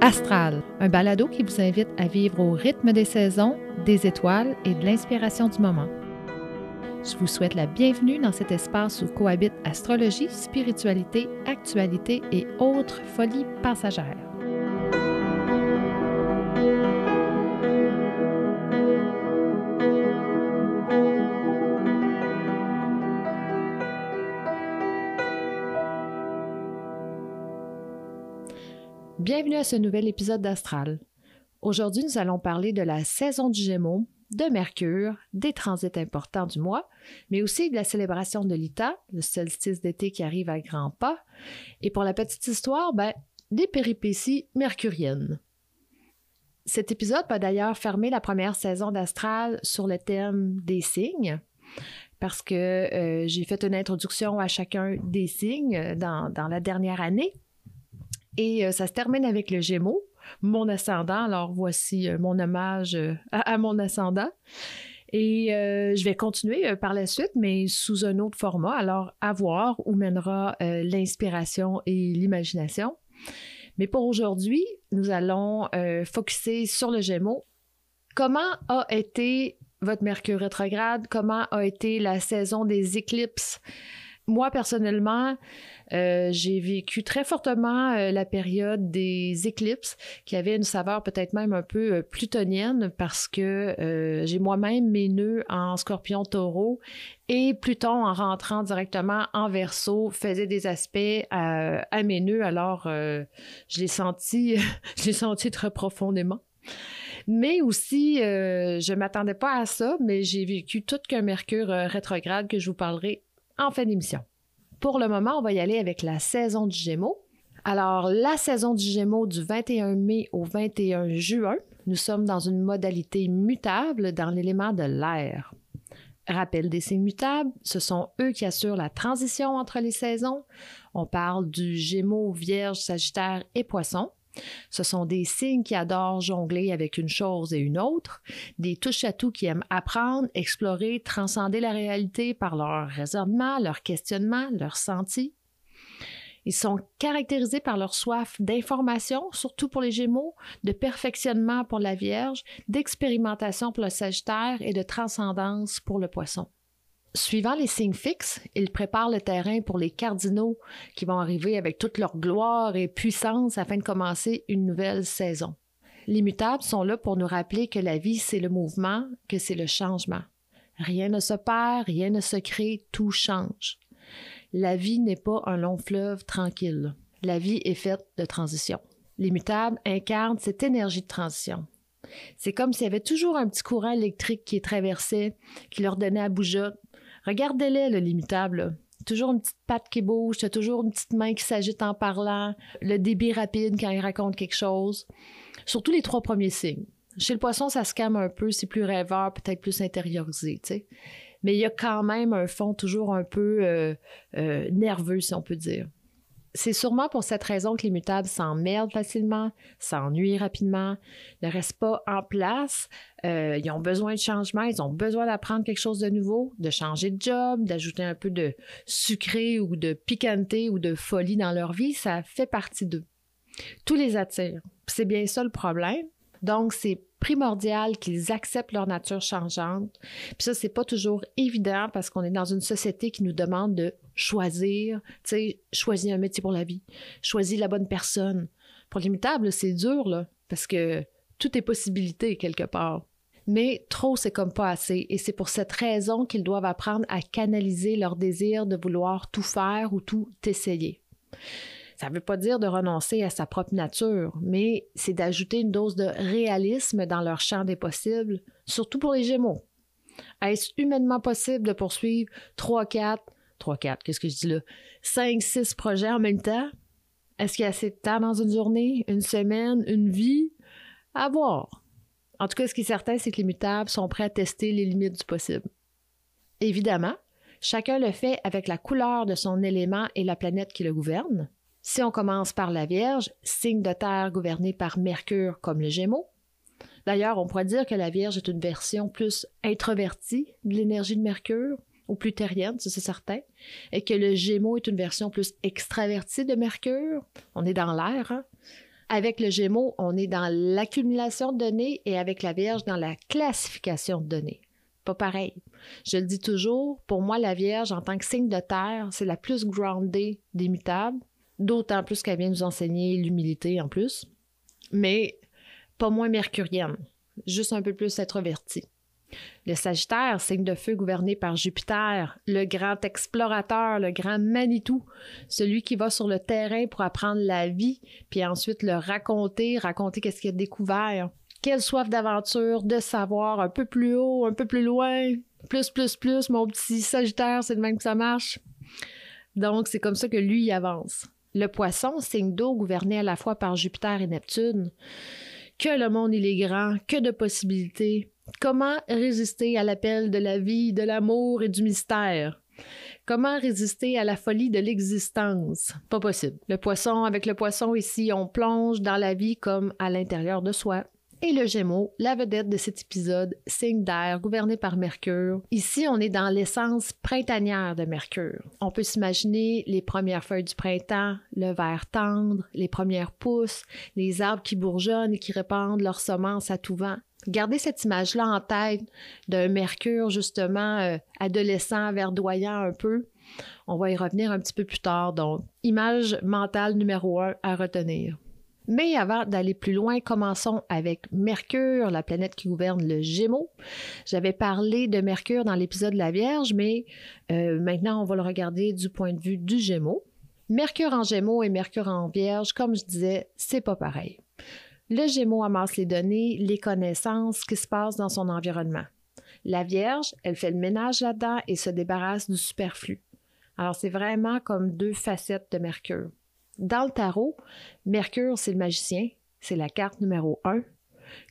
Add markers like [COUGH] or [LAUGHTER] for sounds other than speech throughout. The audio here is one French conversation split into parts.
Astral, un balado qui vous invite à vivre au rythme des saisons, des étoiles et de l'inspiration du moment. Je vous souhaite la bienvenue dans cet espace où cohabitent astrologie, spiritualité, actualité et autres folies passagères. Bienvenue à ce nouvel épisode d'Astral. Aujourd'hui, nous allons parler de la saison du Gémeaux, de Mercure, des transits importants du mois, mais aussi de la célébration de l'Ita, le solstice d'été qui arrive à grands pas, et pour la petite histoire, ben, des péripéties mercuriennes. Cet épisode va d'ailleurs fermer la première saison d'Astral sur le thème des signes, parce que euh, j'ai fait une introduction à chacun des signes dans, dans la dernière année. Et euh, ça se termine avec le Gémeaux, mon ascendant. Alors voici euh, mon hommage euh, à, mon ascendant. Et je vais continuer par la suite, mais sous un autre format. Alors, à voir où mènera l'inspiration et l'imagination. Mais pour aujourd'hui, nous allons focuser sur le Gémeaux. Comment a été votre Mercure rétrograde? Comment a été la saison des éclipses? moi, personnellement, euh, j'ai vécu très fortement euh, la période des éclipses, qui avait une saveur peut-être même un peu euh, plutonienne, parce que j'ai moi-même mes nœuds en scorpion taureau et Pluton, en rentrant directement en verso, faisait des aspects à, mes nœuds. Alors, je l'ai senti, [LAUGHS] je l'ai senti très profondément. Mais aussi, je m'attendais pas à ça, mais j'ai vécu tout qu'un Mercure rétrograde que je vous parlerai en fin d'émission. Pour le moment, on va y aller avec la saison du Gémeaux. Alors, la saison du Gémeaux du 21 mai au 21 juin, nous sommes dans une modalité mutable dans l'élément de l'air. Rappel des signes mutables, ce sont eux qui assurent la transition entre les saisons. On parle du Gémeaux, Vierge, Sagittaire et Poisson. Ce sont des signes qui adorent jongler avec une chose et une autre, des touches-à-tout qui aiment apprendre, explorer, transcender la réalité par leur raisonnement, leur questionnement, leur senti. Ils sont caractérisés par leur soif d'information, surtout pour les Gémeaux, de perfectionnement pour la Vierge, d'expérimentation pour le Sagittaire et de transcendance pour le Poisson. Suivant les signes fixes, ils préparent le terrain pour les cardinaux qui vont arriver avec toute leur gloire et puissance afin de commencer une nouvelle saison. Les mutables sont là pour nous rappeler que la vie, c'est le mouvement, que c'est le changement. Rien ne se perd, rien ne se crée, tout change. La vie n'est pas un long fleuve tranquille. La vie est faite de transition. Les mutables incarnent cette énergie de transition. C'est comme s'il y avait toujours un petit courant électrique qui traversait, qui leur donnait à bouger Regardez-les, le limitable. Toujours une petite patte qui bouge, toujours une petite main qui s'agite en parlant, le débit rapide quand il raconte quelque chose. Surtout les trois premiers signes. Chez le poisson, ça se calme un peu, c'est plus rêveur, peut-être plus intériorisé. Mais il y a quand même un fond toujours un peu euh, euh, nerveux, si on peut dire. C'est sûrement pour cette raison que les mutables s'emmerdent facilement, s'ennuient rapidement, ne restent pas en place. Euh, ils ont besoin de changement, ils ont besoin d'apprendre quelque chose de nouveau, de changer de job, d'ajouter un peu de sucré ou de piquanté ou de folie dans leur vie. Ça fait partie d'eux. Tous les attirent. C'est bien ça le problème. Donc, c'est primordial qu'ils acceptent leur nature changeante. Puis ça, c'est pas toujours évident parce qu'on est dans une société qui nous demande de choisir, tu sais, choisir un métier pour la vie, choisir la bonne personne. Pour l'imitable, c'est dur, là, parce que tout est possibilité quelque part. Mais trop, c'est comme pas assez. Et c'est pour cette raison qu'ils doivent apprendre à canaliser leur désir de vouloir tout faire ou tout essayer. Ça ne veut pas dire de renoncer à sa propre nature, mais c'est d'ajouter une dose de réalisme dans leur champ des possibles, surtout pour les Gémeaux. Est-ce humainement possible de poursuivre 3, 4, 3, 4, qu'est-ce que je dis là? 5, 6 projets en même temps? Est-ce qu'il y a assez de temps dans une journée, une semaine, une vie? À voir. En tout cas, ce qui est certain, c'est que les mutables sont prêts à tester les limites du possible. Évidemment, chacun le fait avec la couleur de son élément et la planète qui le gouverne. Si on commence par la Vierge, signe de terre gouverné par Mercure comme le Gémeaux. D'ailleurs, on pourrait dire que la Vierge est une version plus introvertie de l'énergie de Mercure. ou plus terrienne, ça c'est certain, et que le Gémeaux est une version plus extravertie de Mercure. On est dans l'air. Hein? Avec le Gémeaux, on est dans l'accumulation de données et avec la Vierge, dans la classification de données. Pas pareil. Je le dis toujours, pour moi, la Vierge, en tant que signe de terre, c'est la plus groundée des mutables, d'autant plus qu'elle vient nous enseigner l'humilité en plus, mais pas moins mercurienne, juste un peu plus introvertie. Le Sagittaire, signe de feu gouverné par Jupiter, le grand explorateur, le grand Manitou, celui qui va sur le terrain pour apprendre la vie, puis ensuite le raconter, raconter qu'est-ce qu'il a découvert. Quelle soif d'aventure, de savoir un peu plus haut, un peu plus loin, plus, plus, plus, mon petit Sagittaire, c'est le même que ça marche. Donc, c'est comme ça que lui avance. Le poisson, signe d'eau gouverné à la fois par Jupiter et Neptune. Que le monde il est grand, que de possibilités, Comment résister à l'appel de la vie, de l'amour et du mystère? Comment résister à la folie de l'existence? Pas possible. Le poisson, avec le poisson ici, on plonge dans la vie comme à l'intérieur de soi. Et le Gémeaux, la vedette de cet épisode, signe d'air gouverné par Mercure. Ici, on est dans l'essence printanière de Mercure. On peut s'imaginer les premières feuilles du printemps, le vert tendre, les premières pousses, les arbres qui bourgeonnent et qui répandent leurs semences à tout vent. Gardez cette image-là en tête d'un Mercure, justement, euh, adolescent, verdoyant un peu. On va y revenir un petit peu plus tard. Donc, image mentale numéro un à retenir. Mais avant d'aller plus loin, commençons avec Mercure, la planète qui gouverne le Gémeaux. J'avais parlé de Mercure dans l'épisode de la Vierge, mais euh, maintenant on va le regarder du point de vue du Gémeaux. Mercure en Gémeaux et Mercure en Vierge, comme je disais, c'est pas pareil. Le Gémeaux amasse les données, les connaissances, ce qui se passe dans son environnement. La Vierge, elle fait le ménage là-dedans et se débarrasse du superflu. Alors, c'est vraiment comme deux facettes de Mercure. Dans le tarot, Mercure, c'est le magicien, c'est la carte numéro un.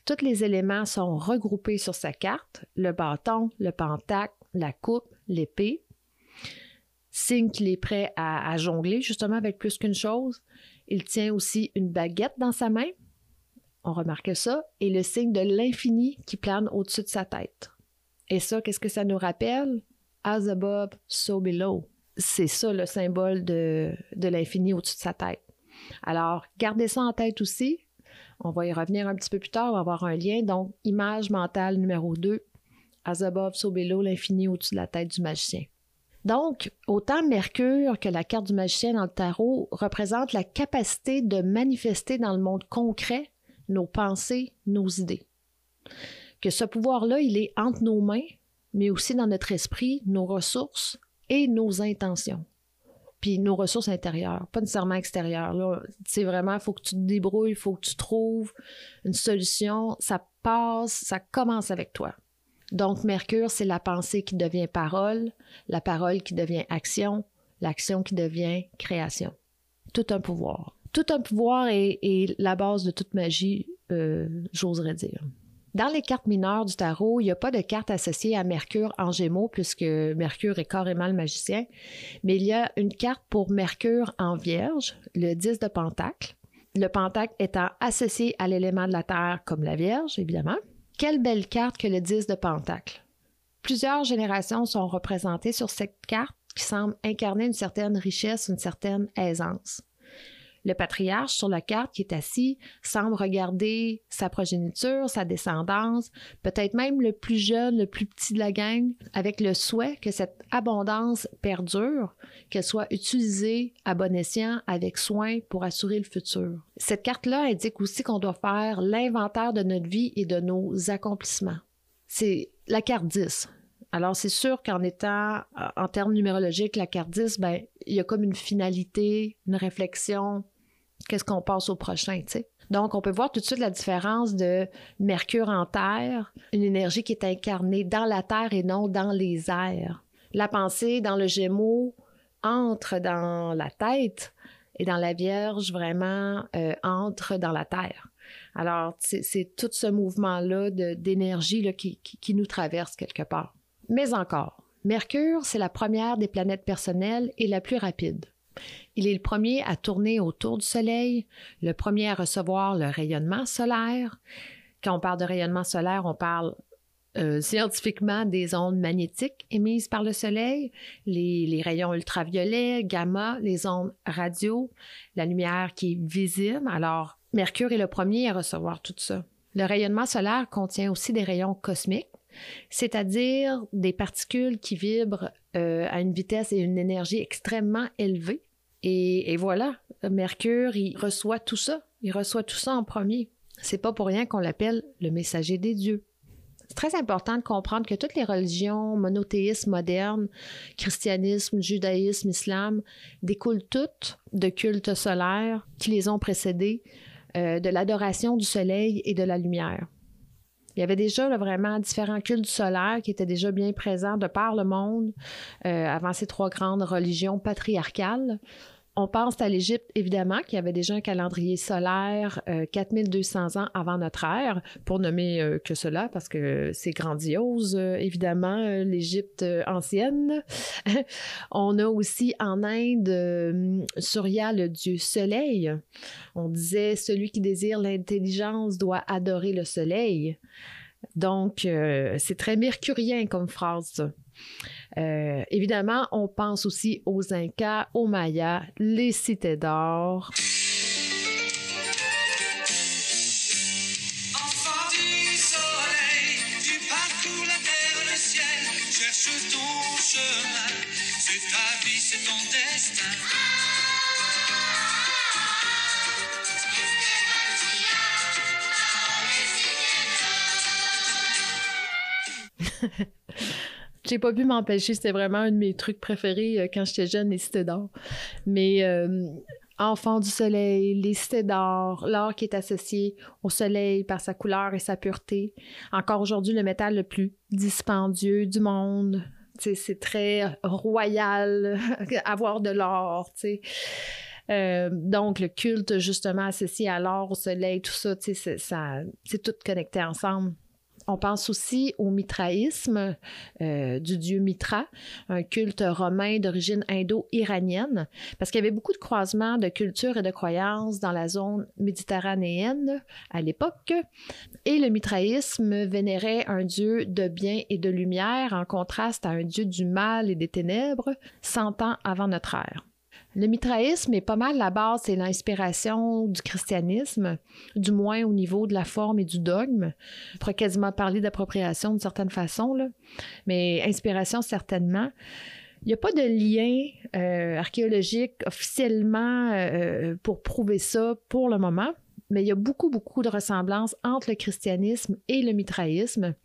Tous les éléments sont regroupés sur sa carte, le bâton, le pentacle, la coupe, l'épée. Signe qu'il est prêt à, à jongler justement avec plus qu'une chose. Il tient aussi une baguette dans sa main, on remarque ça, et le signe de l'infini qui plane au-dessus de sa tête. Et ça, qu'est-ce que ça nous rappelle? As above, so below. C'est ça le symbole de, l'infini au-dessus de sa tête. Alors, gardez ça en tête aussi. On va y revenir un petit peu plus tard, on va avoir un lien. Donc, image mentale numéro 2, as above, so below, l'infini au-dessus de la tête du magicien. Donc, autant Mercure que la carte du magicien dans le tarot représente la capacité de manifester dans le monde concret nos pensées, nos idées. Que ce pouvoir-là, il est entre nos mains, mais aussi dans notre esprit, nos ressources et nos intentions. Puis nos ressources intérieures, pas nécessairement extérieures. C'est vraiment, il faut que tu te débrouilles, il faut que tu trouves une solution. Ça passe, ça commence avec toi. Donc, Mercure, c'est la pensée qui devient parole, la parole qui devient action, l'action qui devient création. Tout un pouvoir tout un pouvoir est, la base de toute magie, euh, j'oserais dire. Dans les cartes mineures du tarot, il n'y a pas de carte associée à Mercure en Gémeaux, puisque Mercure est carrément le magicien, mais il y a une carte pour Mercure en Vierge, le 10 de Pentacle. Le Pentacle étant associé à l'élément de la Terre comme la Vierge, évidemment. Quelle belle carte que le 10 de Pentacle. Plusieurs générations sont représentées sur cette carte qui semble incarner une certaine richesse, une certaine aisance. Le patriarche sur la carte qui est assis semble regarder sa progéniture, sa descendance, peut-être même le plus jeune, le plus petit de la gang, avec le souhait que cette abondance perdure, qu'elle soit utilisée à bon escient, avec soin pour assurer le futur. Cette carte-là indique aussi qu'on doit faire l'inventaire de notre vie et de nos accomplissements. C'est la carte 10. Alors, c'est sûr qu'en étant, en termes numérologiques, la carte 10, ben, il y a comme une finalité, une réflexion, qu'est-ce qu'on passe au prochain, tu. Donc, on peut voir tout de suite la différence de Mercure en Terre, une énergie qui est incarnée dans la Terre et non dans les airs. La pensée dans le Gémeaux entre dans la tête et dans la Vierge vraiment euh, entre dans la Terre. Alors, c'est tout ce mouvement-là d'énergie qui nous traverse quelque part. Mais encore, Mercure, c'est la première des planètes personnelles et la plus rapide. Il est le premier à tourner autour du Soleil, le premier à recevoir le rayonnement solaire. Quand on parle de rayonnement solaire, on parle euh, scientifiquement des ondes magnétiques émises par le Soleil, les, rayons ultraviolets, gamma, les ondes radio, la lumière qui est visible. Alors, Mercure est le premier à recevoir tout ça. Le rayonnement solaire contient aussi des rayons cosmiques, c'est-à-dire des particules qui vibrent euh, à une vitesse et une énergie extrêmement élevée. Et, voilà, Mercure, il reçoit tout ça. Il reçoit tout ça en premier. C'est pas pour rien qu'on l'appelle le messager des dieux. C'est très important de comprendre que toutes les religions monothéistes modernes, christianisme, judaïsme, islam, découlent toutes de cultes solaires qui les ont précédés, euh, de l'adoration du soleil et de la lumière. Il y avait déjà là, vraiment différents cultes solaires qui étaient déjà bien présents de par le monde euh, avant ces trois grandes religions patriarcales. On pense à l'Égypte, évidemment, qui avait déjà un calendrier solaire euh, 4200 ans avant notre ère, pour nommer euh, que cela, parce que c'est grandiose, euh, évidemment, euh, l'Égypte ancienne. [LAUGHS] On a aussi en Inde Surya, le dieu soleil. On disait, celui qui désire l'intelligence doit adorer le soleil. Donc, c'est très mercurien comme phrase. Euh, évidemment, on pense aussi aux Incas, aux Mayas, les cités d'or. J'ai pas pu m'empêcher, c'était vraiment un de mes trucs préférés euh, quand j'étais jeune, les cités d'or. Mais euh, enfant du soleil, les cités d'or, l'or qui est associé au soleil par sa couleur et sa pureté. Encore aujourd'hui, le métal le plus dispendieux du monde. c'est très royal [LAUGHS] avoir de l'or. Euh, donc, le culte, justement, associé à l'or, au soleil, tout ça, c'est tout connecté ensemble. On pense aussi au mitraïsme euh, du dieu Mitra, un culte romain d'origine indo-iranienne, parce qu'il y avait beaucoup de croisements de cultures et de croyances dans la zone méditerranéenne à l'époque. Et le mitraïsme vénérait un dieu de bien et de lumière en contraste à un dieu du mal et des ténèbres, cent ans avant notre ère. Le mitraïsme est pas mal la base, c'est l'inspiration du christianisme, du moins au niveau de la forme et du dogme. On pourrait quasiment parler d'appropriation d'une certaine façon, mais inspiration certainement. Il n'y a pas de lien euh, archéologique officiellement euh, pour prouver ça pour le moment, mais il y a beaucoup, beaucoup de ressemblances entre le christianisme et le mitraïsme,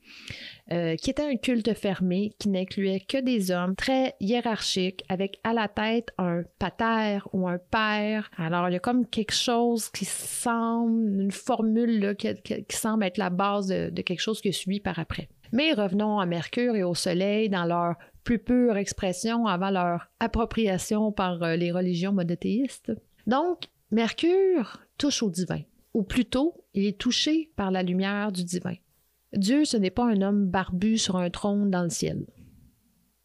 euh, qui était un culte fermé qui n'incluait que des hommes très hiérarchiques, avec à la tête un pater ou un père. Alors, il y a comme quelque chose qui semble, une formule là, qui, semble être la base de, de quelque chose qui suit par après. Mais revenons à Mercure et au Soleil dans leur plus pure expression avant leur appropriation par euh, les religions monothéistes. Donc, Mercure touche au divin ou plutôt, il est touché par la lumière du divin. Dieu, ce n'est pas un homme barbu sur un trône dans le ciel.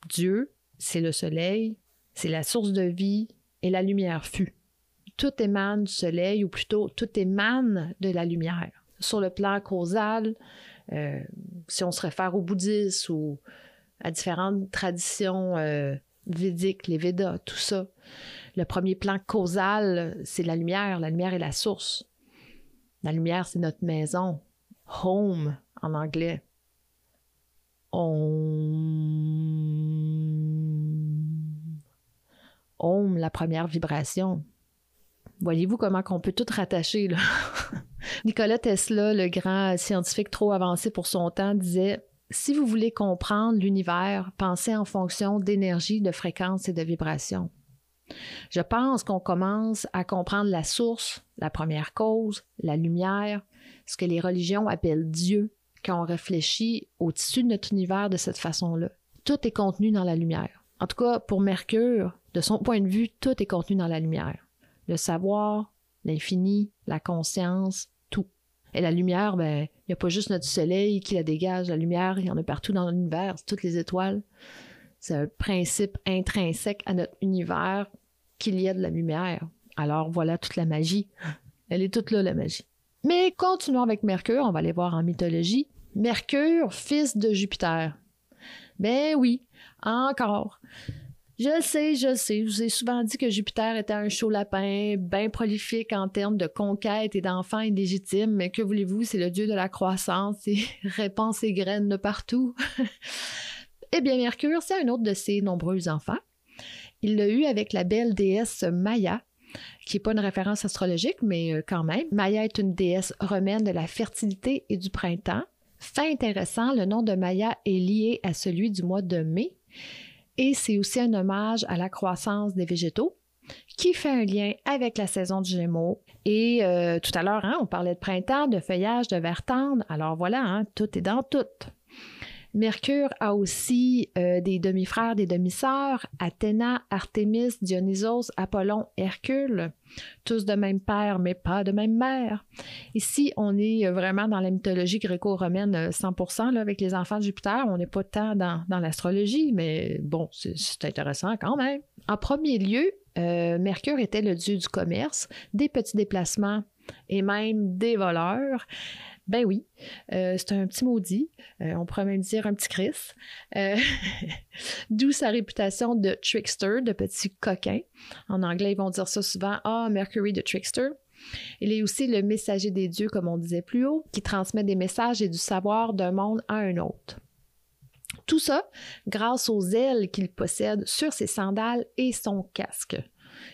Dieu, c'est le soleil, c'est la source de vie et la lumière fut. Tout émane du soleil, ou plutôt tout émane de la lumière. Sur le plan causal, euh, si on se réfère au bouddhisme ou à différentes traditions euh, védiques, les Védas, tout ça, le premier plan causal, c'est la lumière. La lumière est la source. La lumière, c'est notre maison. Home en anglais. Home. La première vibration. Voyez-vous comment on peut tout rattacher, là? [LAUGHS] Tesla, le grand scientifique trop avancé pour son temps, disait Si vous voulez comprendre l'univers, pensez en fonction d'énergie, de fréquence et de vibration. Je pense qu'on commence à comprendre la source, la première cause, la lumière, ce que les religions appellent Dieu, quand on réfléchit au tissu de notre univers de cette façon-là. Tout est contenu dans la lumière. En tout cas, pour Mercure, de son point de vue, tout est contenu dans la lumière. Le savoir, l'infini, la conscience, tout. Et la lumière, ben, il n'y a pas juste notre soleil qui la dégage. La lumière, il y en a partout dans l'univers, toutes les étoiles. C'est un principe intrinsèque à notre univers qu'il y a de la lumière. Alors voilà toute la magie. Elle est toute là, la magie. Mais continuons avec Mercure, on va aller voir en mythologie. Mercure, fils de Jupiter. Ben oui, encore. Je le sais, je le sais. Je vous ai souvent dit que Jupiter était un chaud lapin, bien prolifique en termes de conquête et d'enfants illégitimes, mais que voulez-vous, c'est le dieu de la croissance et [LAUGHS] répand ses graines de partout. [LAUGHS] eh bien, Mercure, c'est un autre de ses nombreux enfants. Il l'a eu avec la belle déesse Maya, qui n'est pas une référence astrologique, mais euh, quand même. Maya est une déesse romaine de la fertilité et du printemps. Fait intéressant, le nom de Maya est lié à celui du mois de mai et c'est aussi un hommage à la croissance des végétaux qui fait un lien avec la saison du Gémeaux. Et euh, tout à l'heure, hein, on parlait de printemps, de feuillage, de vert tendre. Alors voilà, hein, tout est dans tout. Mercure a aussi euh, des demi-frères, des demi-sœurs, Athéna, Artémis, Dionysos, Apollon, Hercule, tous de même père, mais pas de même mère. Ici, on est vraiment dans la mythologie gréco-romaine 100%, euh, avec les enfants de Jupiter. On n'est pas tant dans, l'astrologie, mais bon, c'est intéressant quand même. En premier lieu, euh, Mercure était le dieu du commerce, des petits déplacements et même des voleurs. Ben oui, euh, c'est un petit maudit, euh, on pourrait même dire un petit Chris, euh, [LAUGHS] d'où sa réputation de trickster, de petit coquin. En anglais, ils vont dire ça souvent, ah, Mercury the trickster. Il est aussi le messager des dieux, comme on disait plus haut, qui transmet des messages et du savoir d'un monde à un autre. Tout ça grâce aux ailes qu'il possède sur ses sandales et son casque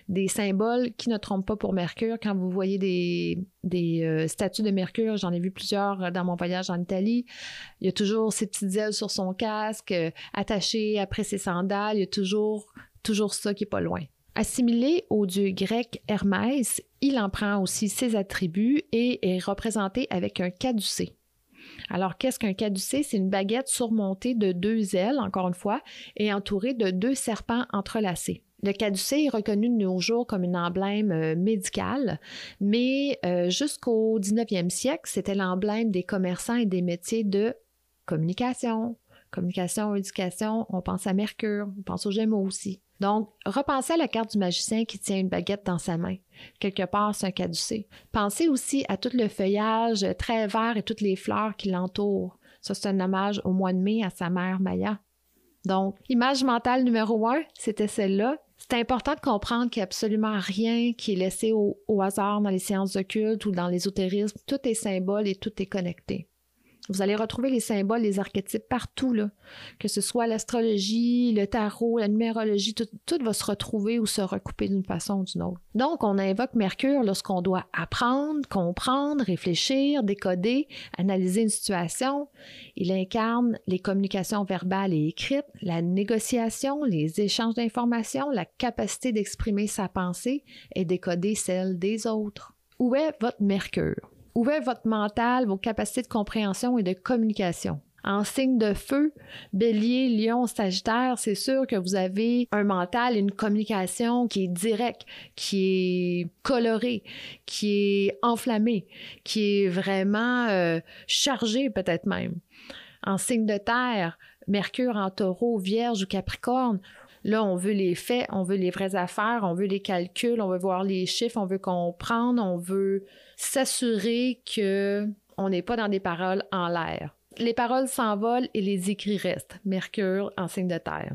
des symboles qui ne trompent pas pour Mercure. Quand vous voyez des, euh, statues de Mercure, j'en ai vu plusieurs dans mon voyage en Italie, il y a toujours ses petites ailes sur son casque, euh, attachées après ses sandales, il y a toujours, toujours ça qui est pas loin. Assimilé au dieu grec Hermès, il en prend aussi ses attributs et est représenté avec un caducé. Alors, qu'est-ce qu'un caducé? C'est une baguette surmontée de deux ailes, encore une fois, et entourée de deux serpents entrelacés. Le caducée est reconnu de nos jours comme un emblème euh, médical, mais euh, jusqu'au 19e siècle, c'était l'emblème des commerçants et des métiers de communication. Communication, éducation, on pense à Mercure, on pense aux Gémeaux aussi. Donc, repensez à la carte du magicien qui tient une baguette dans sa main. Quelque part, c'est un caducée. Pensez aussi à tout le feuillage très vert et toutes les fleurs qui l'entourent. Ça, c'est un hommage au mois de mai à sa mère Maya. Donc, image mentale numéro un, c'était celle-là. C'est important de comprendre qu'il n'y a absolument rien qui est laissé au, hasard dans les séances occultes ou dans l'ésotérisme. Tout est symbole et tout est connecté. Vous allez retrouver les symboles, les archétypes partout, là. que ce soit l'astrologie, le tarot, la numérologie, tout, va se retrouver ou se recouper d'une façon ou d'une autre. Donc, on invoque Mercure lorsqu'on doit apprendre, comprendre, réfléchir, décoder, analyser une situation. Il incarne les communications verbales et écrites, la négociation, les échanges d'informations, la capacité d'exprimer sa pensée et décoder celle des autres. Où est votre Mercure? Est votre mental, vos capacités de compréhension et de communication? En signe de feu, bélier, lion, sagittaire, c'est sûr que vous avez un mental, une communication qui est directe, qui est colorée, qui est enflammée, qui est vraiment euh, chargée peut-être même. En signe de terre, Mercure en taureau, vierge ou capricorne, Là, on veut les faits, on veut les vraies affaires, on veut les calculs, on veut voir les chiffres, on veut comprendre, on veut s'assurer que on n'est pas dans des paroles en l'air. Les paroles s'envolent et les écrits restent. Mercure en signe de terre.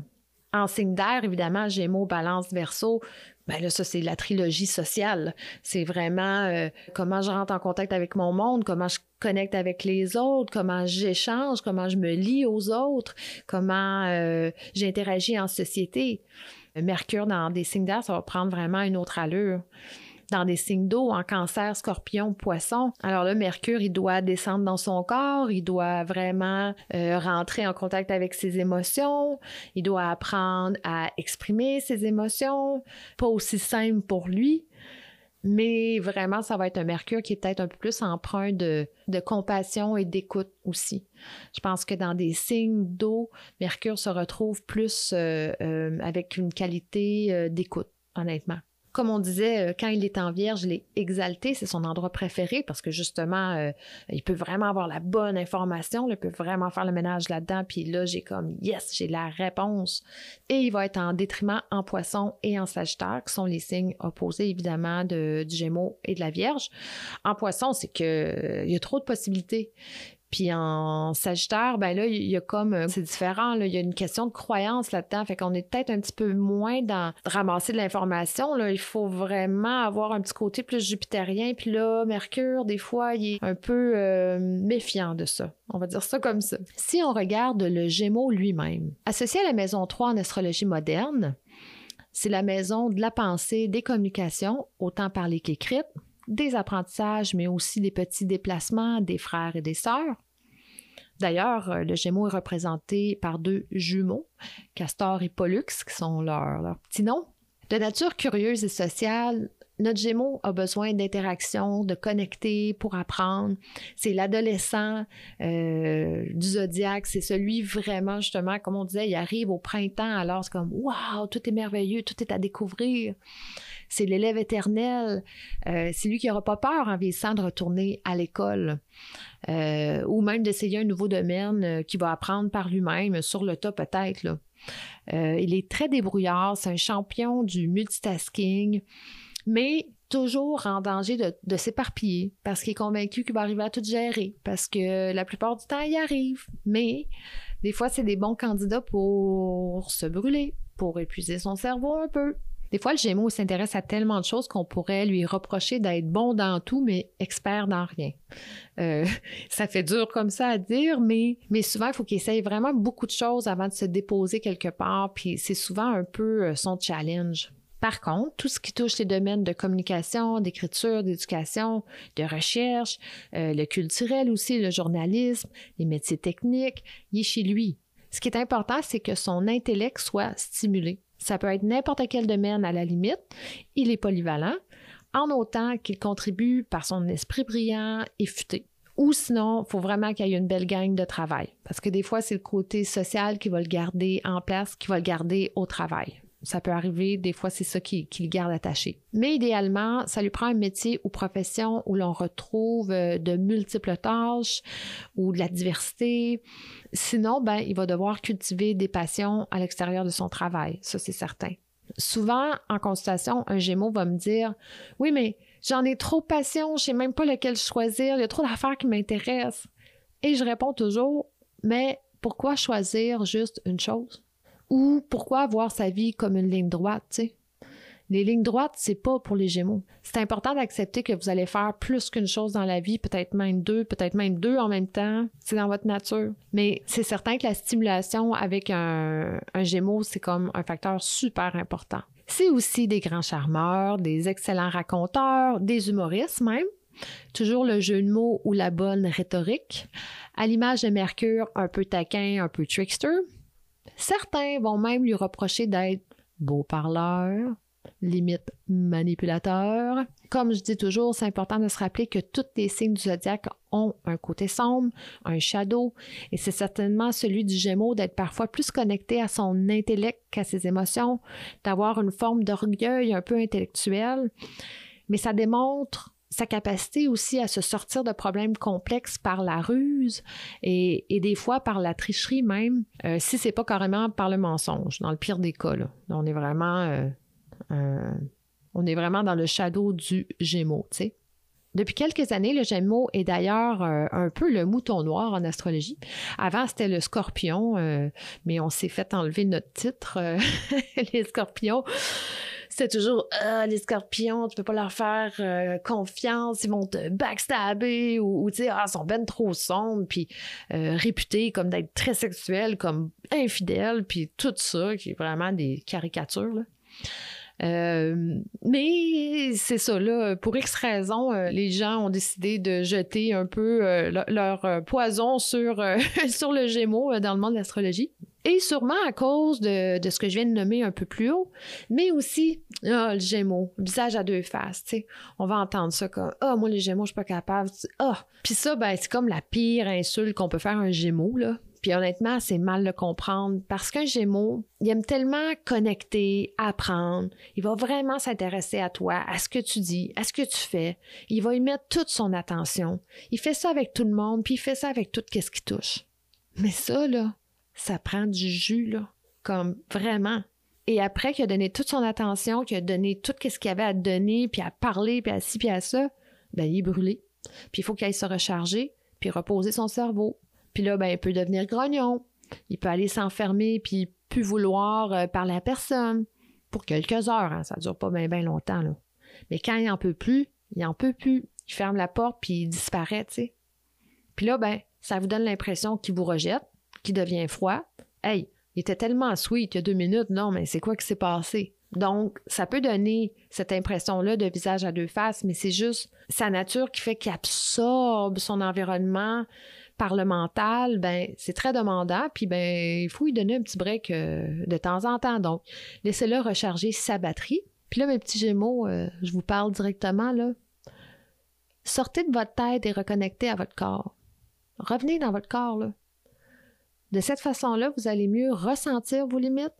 En signe d'air, évidemment, Gémeaux, Balance, Verseau. Ben là, ça, c'est la trilogie sociale. C'est vraiment euh, comment je rentre en contact avec mon monde, comment je connecte avec les autres, comment j'échange, comment je me lie aux autres, comment euh, j'interagis en société. Mercure dans des signes d'air, ça va prendre vraiment une autre allure dans des signes d'eau, en cancer, scorpion, poisson. Alors là, Mercure, il doit descendre dans son corps, il doit vraiment euh, rentrer en contact avec ses émotions, il doit apprendre à exprimer ses émotions, pas aussi simple pour lui. Mais vraiment, ça va être un Mercure qui est peut-être un peu plus empreint de, compassion et d'écoute aussi. Je pense que dans des signes d'eau, Mercure se retrouve plus euh, euh, avec une qualité d'écoute, honnêtement comme on disait, euh, quand il est en vierge, il est exalté, c'est son endroit préféré parce que justement, euh, il peut vraiment avoir la bonne information, il peut vraiment faire le ménage là-dedans, puis là, j'ai comme, yes, j'ai la réponse. Et il va être en détriment en poisson et en sagittaire, qui sont les signes opposés évidemment de, du gémeaux et de la vierge. En poisson, c'est qu'il euh, il y a trop de possibilités Puis en Sagittaire, ben là, il y a comme, euh, c'est différent, il y a une question de croyance là-dedans, fait qu'on est peut-être un petit peu moins dans ramasser de l'information, il faut vraiment avoir un petit côté plus jupitérien, puis là, Mercure, des fois, il est un peu euh, méfiant de ça. On va dire ça comme ça. Si on regarde le Gémeaux lui-même, associé à la maison 3 en astrologie moderne, c'est la maison de la pensée, des communications, autant parler qu'écrite, des apprentissages, mais aussi des petits déplacements des frères et des sœurs. D'ailleurs, euh, le Gémeaux est représenté par deux jumeaux, Castor et Pollux, qui sont leurs petits noms. De nature curieuse et sociale, notre Gémeaux a besoin d'interaction, de connecter pour apprendre. C'est l'adolescent euh, du zodiaque, c'est celui vraiment, justement, comme on disait, il arrive au printemps, alors c'est comme Waouh, tout est merveilleux, tout est à découvrir. C'est l'élève éternel. Euh, c'est lui qui n'aura pas peur en vieillissant de retourner à l'école. Euh, ou même d'essayer un nouveau domaine qu'il va apprendre par lui-même, sur le tas peut-être. il est très débrouillard, c'est un champion du multitasking mais toujours en danger de, s'éparpiller parce qu'il est convaincu qu'il va arriver à tout gérer, parce que la plupart du temps, il arrive. Mais des fois, c'est des bons candidats pour se brûler, pour épuiser son cerveau un peu. Des fois, le Gémeaux s'intéresse à tellement de choses qu'on pourrait lui reprocher d'être bon dans tout, mais expert dans rien. Euh, [LAUGHS] ça fait dur comme ça à dire, mais, souvent, il faut qu'il essaye vraiment beaucoup de choses avant de se déposer quelque part, puis c'est souvent un peu euh, son challenge. Par contre, tout ce qui touche les domaines de communication, d'écriture, d'éducation, de recherche, euh, le culturel aussi, le journalisme, les métiers techniques, il est chez lui. Ce qui est important, c'est que son intellect soit stimulé. Ça peut être n'importe quel domaine à la limite. Il est polyvalent, en autant qu'il contribue par son esprit brillant et futé. Ou sinon, il faut vraiment qu'il y ait une belle gang de travail. Parce que des fois, c'est le côté social qui va le garder en place, qui va le garder au travail. Ça peut arriver, des fois, c'est ça qui, le garde attaché. Mais idéalement, ça lui prend un métier ou profession où l'on retrouve euh, de multiples tâches ou de la diversité. Sinon, ben, il va devoir cultiver des passions à l'extérieur de son travail. Ça, c'est certain. Souvent, en consultation, un Gémeaux va me dire Oui, mais j'en ai trop passion, je sais même pas lequel choisir, il y a trop d'affaires qui m'intéressent. Et je réponds toujours Mais pourquoi choisir juste une chose? Ou pourquoi voir sa vie comme une ligne droite, tu sais? Les lignes droites, c'est pas pour les Gémeaux. C'est important d'accepter que vous allez faire plus qu'une chose dans la vie, peut-être même deux, peut-être même deux en même temps. C'est dans votre nature. Mais c'est certain que la stimulation avec un, un Gémeaux, c'est comme un facteur super important. C'est aussi des grands charmeurs, des excellents raconteurs, des humoristes même. Toujours le jeu de mots ou la bonne rhétorique. À l'image de Mercure, un peu taquin, un peu trickster. Certains vont même lui reprocher d'être beau parleur, limite manipulateur. Comme je dis toujours, c'est important de se rappeler que tous les signes du zodiaque ont un côté sombre, un shadow, et c'est certainement celui du Gémeaux d'être parfois plus connecté à son intellect qu'à ses émotions, d'avoir une forme d'orgueil un peu intellectuel. Mais ça démontre sa capacité aussi à se sortir de problèmes complexes par la ruse et, des fois par la tricherie même, euh, si c'est pas carrément par le mensonge, dans le pire des cas. On est vraiment euh, on est vraiment dans le shadow du Gémeaux, tu sais. Depuis quelques années, le Gémeaux est d'ailleurs euh, un peu le mouton noir en astrologie. Avant, c'était le scorpion, mais on s'est fait enlever notre titre, [LAUGHS] les scorpions c'est toujours ah, les scorpions, tu peux pas leur faire euh, confiance, ils vont te backstabber ou, tu sais, ah, ils sont ben trop sombres, puis euh, réputés comme d'être très sexuels, comme infidèles, puis tout ça, qui est vraiment des caricatures. Euh, mais c'est ça, là, pour X raisons, les gens ont décidé de jeter un peu leur poison sur, [LAUGHS] sur le Gémeaux dans le monde de l'astrologie. Sûrement à cause de, ce que je viens de nommer un peu plus haut, mais aussi ah, le Gémeaux, visage à deux faces. On va entendre ça comme Ah, moi, les Gémeaux, je suis pas capable. Ah! Puis ça, ben, c'est comme la pire insulte qu'on peut faire à un Gémeaux, là. Puis honnêtement, c'est mal de comprendre parce qu'un Gémeaux, il aime tellement connecter, apprendre. Il va vraiment s'intéresser à toi, à ce que tu dis, à ce que tu fais. Il va y mettre toute son attention. Il fait ça avec tout le monde, puis il fait ça avec tout ce qui touche. Mais ça, là, ça prend du jus, là, comme vraiment. Et après qu'il a donné toute son attention, qu'il a donné tout ce qu'il avait à donner, puis à parler, puis à ci, puis à ça, ben il est brûlé. Puis il faut qu'il aille se recharger. puis reposer son cerveau. Puis là, ben, il peut devenir grognon. Il peut aller s'enfermer, puis plus vouloir euh, parler à personne pour quelques heures. Hein. Ça dure pas bien bien longtemps. Là. Mais quand il n'en peut plus, il n'en peut plus. Il ferme la porte, puis il disparaît, tu sais. Puis là, ben, ça vous donne l'impression qu'il vous rejette, qu'il devient froid. Hey, il était tellement sweet il y a deux minutes. Non, mais c'est quoi qui s'est passé? Donc, ça peut donner cette impression-là de visage à deux faces, mais c'est juste sa nature qui fait qu'il absorbe son environnement par le mental. Ben, c'est très demandant, puis ben, il faut lui donner un petit break euh, de temps en temps. Donc, laissez-le recharger sa batterie. Puis là, mes petits gémeaux, euh, je vous parle directement, là. Sortez de votre tête et reconnectez à votre corps. Revenez dans votre corps, là. De cette façon-là, vous allez mieux ressentir vos limites,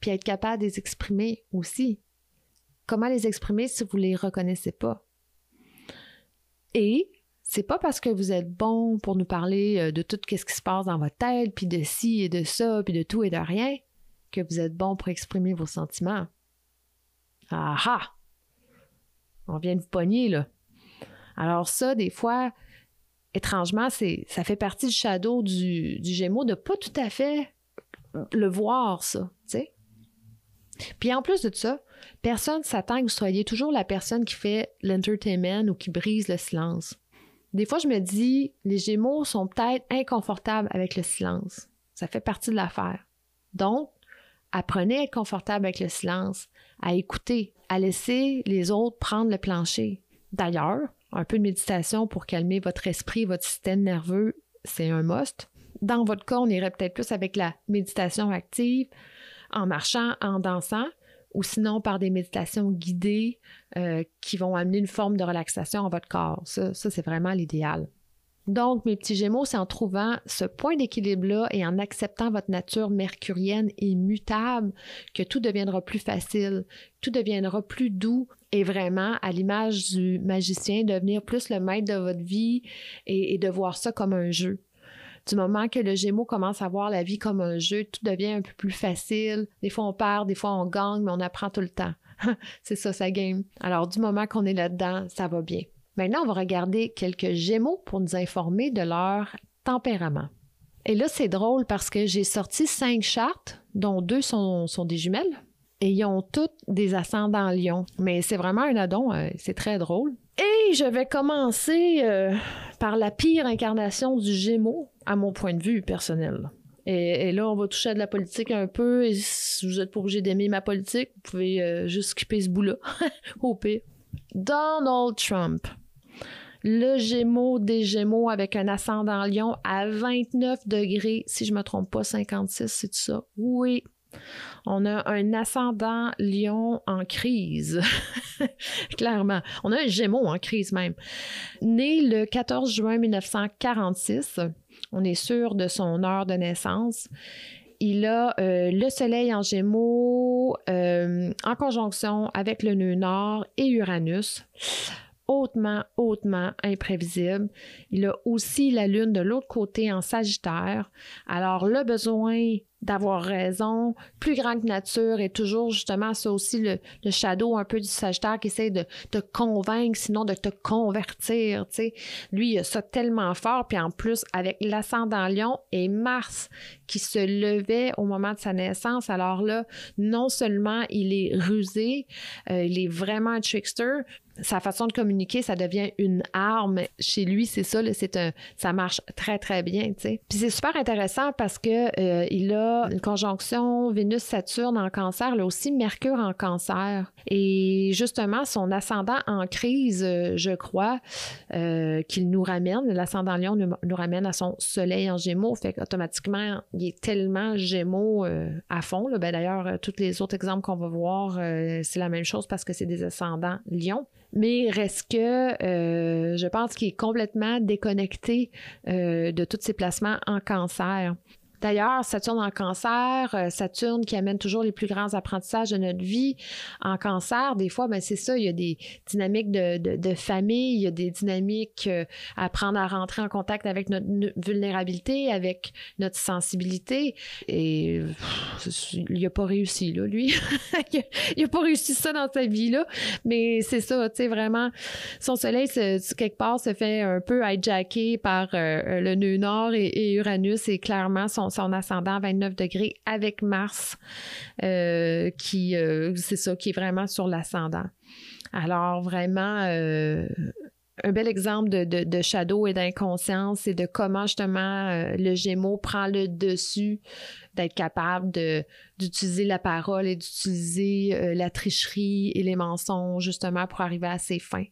puis être capable de les exprimer aussi. Comment les exprimer si vous ne les reconnaissez pas? Et c'est pas parce que vous êtes bon pour nous parler euh, de tout ce qui se passe dans votre tête, puis de ci et de ça, puis de tout et de rien, que vous êtes bon pour exprimer vos sentiments. Ah ah! On vient de vous pogner, là. Alors ça, des fois, étrangement, c'est, ça fait partie du shadow du, du Gémeaux de pas tout à fait le voir, ça, tu. Puis en plus de ça, personne s'attend que vous soyez toujours la personne qui fait l'entertainment ou qui brise le silence. Des fois, je me dis, les Gémeaux sont peut-être inconfortables avec le silence. Ça fait partie de l'affaire. Donc, apprenez à être confortable avec le silence, à écouter, à laisser les autres prendre le plancher. D'ailleurs, un peu de méditation pour calmer votre esprit, votre système nerveux, c'est un must. Dans votre cas, on irait peut-être plus avec la méditation active, en marchant, en dansant, ou sinon par des méditations guidées euh, qui vont amener une forme de relaxation à votre corps. Ça, ça c'est vraiment l'idéal. Donc, mes petits Gémeaux, c'est en trouvant ce point d'équilibre-là et en acceptant votre nature mercurienne et mutable que tout deviendra plus facile, tout deviendra plus doux et vraiment, à l'image du magicien, devenir plus le maître de votre vie et de voir ça comme un jeu. Du moment que le Gémeaux commence à voir la vie comme un jeu, tout devient un peu plus facile. Des fois, on perd, des fois, on gagne, mais on apprend tout le temps. [LAUGHS] c'est ça, sa game. Alors, du moment qu'on est là-dedans, ça va bien. Maintenant, on va regarder quelques Gémeaux pour nous informer de leur tempérament. Et là, c'est drôle parce que j'ai sorti cinq chartes, dont deux sont, des jumelles, et ils ont toutes des ascendants lion. Mais c'est vraiment un addon, euh, c'est très drôle. Et je vais commencer euh, par la pire incarnation du Gémeaux, à mon point de vue personnel. Et, là, on va toucher à de la politique un peu. Et si vous êtes pas obligé d'aimer ma politique, vous pouvez euh, juste skipper ce bout-là, [LAUGHS] au pire. Donald Trump. Le Gémeaux des Gémeaux avec un ascendant Lion à 29 degrés, si je me trompe pas, 56, c'est ça? Oui. On a un ascendant lion en crise, [LAUGHS] clairement. On a un gémeau en crise même. Né le 14 juin 1946, on est sûr de son heure de naissance. Il a euh, le Soleil en Gémeaux euh, en conjonction avec le nœud nord et Uranus hautement, hautement imprévisible. Il a aussi la Lune de l'autre côté en Sagittaire. Alors, le besoin d'avoir raison, plus grand que nature, et toujours justement ça aussi le, le shadow un peu du Sagittaire qui essaie de te convaincre, sinon de te convertir. Tu sais. Lui, il a ça tellement fort, puis en plus, avec l'ascendant Lion et Mars qui se levait au moment de sa naissance, alors là, non seulement il est rusé, euh, il est vraiment un trickster, sa façon de communiquer, ça devient une arme. Chez lui, c'est ça, c'est un, ça marche très, très bien. Puis c'est super intéressant parce que euh, il a une conjonction Vénus-Saturne en cancer, là aussi Mercure en cancer. Et justement, son ascendant en crise, euh, je crois, euh, qu'il nous ramène, l'ascendant Lion nous, nous, ramène à son soleil en gémeaux, fait qu'automatiquement, il est tellement gémeaux à fond. Ben, D'ailleurs, tous les autres exemples qu'on va voir, c'est la même chose parce que c'est des ascendants Lion mais reste que euh, je pense qu'il est complètement déconnecté euh, de tous ses placements en cancer. D'ailleurs, Saturne en cancer, euh, Saturne qui amène toujours les plus grands apprentissages de notre vie. En cancer, des fois, ben, c'est ça, il y a des dynamiques de, de, famille, il y a des dynamiques euh, à apprendre à rentrer en contact avec notre vulnérabilité, avec notre sensibilité. Et il n'a pas réussi, là, lui. [LAUGHS] il n'a pas réussi ça dans sa vie, là. Mais c'est ça, tu sais, vraiment, son soleil, se- quelque part, se fait un peu hijacker par euh, le nœud nord et, et Uranus et clairement son, son ascendant à 29 degrés avec Mars, euh, qui, euh, c'est ça, qui est vraiment sur l'ascendant. Alors, vraiment, euh, un bel exemple de, shadow et d'inconscience et de comment justement le Gémeaux prend le dessus d'être capable d'utiliser la parole et d'utiliser la tricherie et les mensonges justement pour arriver à ses fins.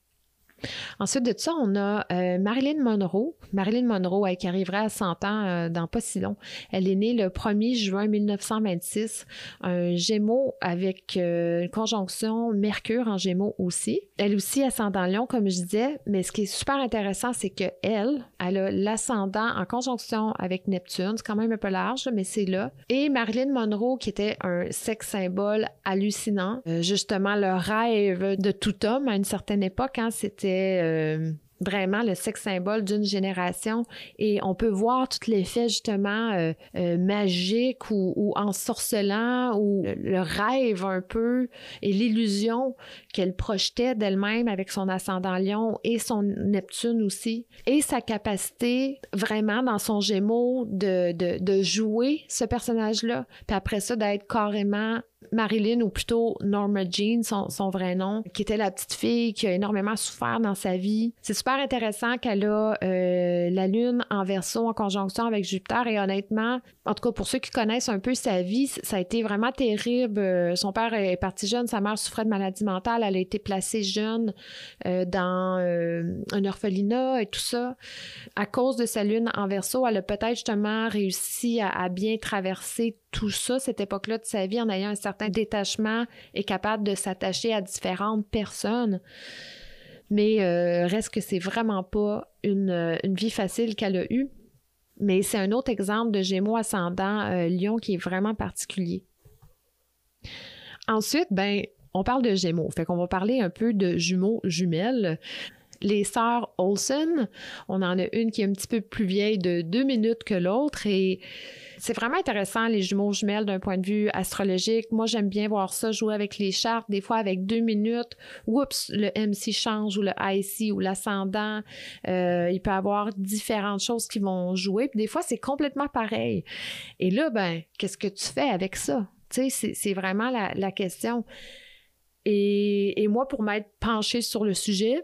Ensuite de ça, on a euh, Marilyn Monroe. Marilyn Monroe, elle, qui arrivera à 100 ans euh, dans pas si long. Elle est née le 1er juin 1926, un Gémeaux avec euh, une conjonction Mercure en Gémeaux aussi. Elle aussi ascendant Lion, comme je disais, mais ce qui est super intéressant, c'est que elle, a l'ascendant en conjonction avec Neptune. C'est quand même un peu large, mais c'est là. Et Marilyn Monroe, qui était un sexe symbole hallucinant, justement le rêve de tout homme à une certaine époque, hein, c'était euh, vraiment le sexe symbole d'une génération. Et on peut voir tout l'effet justement euh, euh, magique ou, ensorcelant ou le, rêve un peu et l'illusion qu'elle projetait d'elle-même avec son ascendant lion et son Neptune aussi. Et sa capacité vraiment dans son gémeaux de, de, de jouer ce personnage-là. Puis après ça d'être carrément Marilyn, ou plutôt Norma Jean, son, vrai nom, qui était la petite fille qui a énormément souffert dans sa vie. C'est super intéressant qu'elle a euh, la Lune en verso, en conjonction avec Jupiter, et honnêtement, en tout cas pour ceux qui connaissent un peu sa vie, ça a été vraiment terrible. Euh, son père est parti jeune, sa mère souffrait de maladie mentale, elle a été placée jeune euh, dans un orphelinat et tout ça. À cause de sa Lune en verso, elle a peut-être justement réussi à, à bien traverser tout ça, cette époque-là de sa vie, en ayant un certain détachement et capable de s'attacher à différentes personnes. Mais euh, reste que c'est vraiment pas une, une vie facile qu'elle a eue. Mais c'est un autre exemple de Gémeaux ascendant euh, Lion qui est vraiment particulier. Ensuite, ben, on parle de Gémeaux. Fait qu'on va parler un peu de jumeaux jumelles. Les sœurs Olsen, on en a une qui est un petit peu plus vieille de deux minutes que l'autre et c'est vraiment intéressant, les jumeaux jumelles, d'un point de vue astrologique. Moi, j'aime bien voir ça, jouer avec les chartes, des fois avec deux minutes. Oups, le MC change ou le IC ou l'ascendant. Euh, il peut y avoir différentes choses qui vont jouer. Puis des fois, c'est complètement pareil. Et là, ben, qu'est-ce que tu fais avec ça? Tu sais, c'est vraiment la, question. Et, et, moi, pour m'être penchée sur le sujet,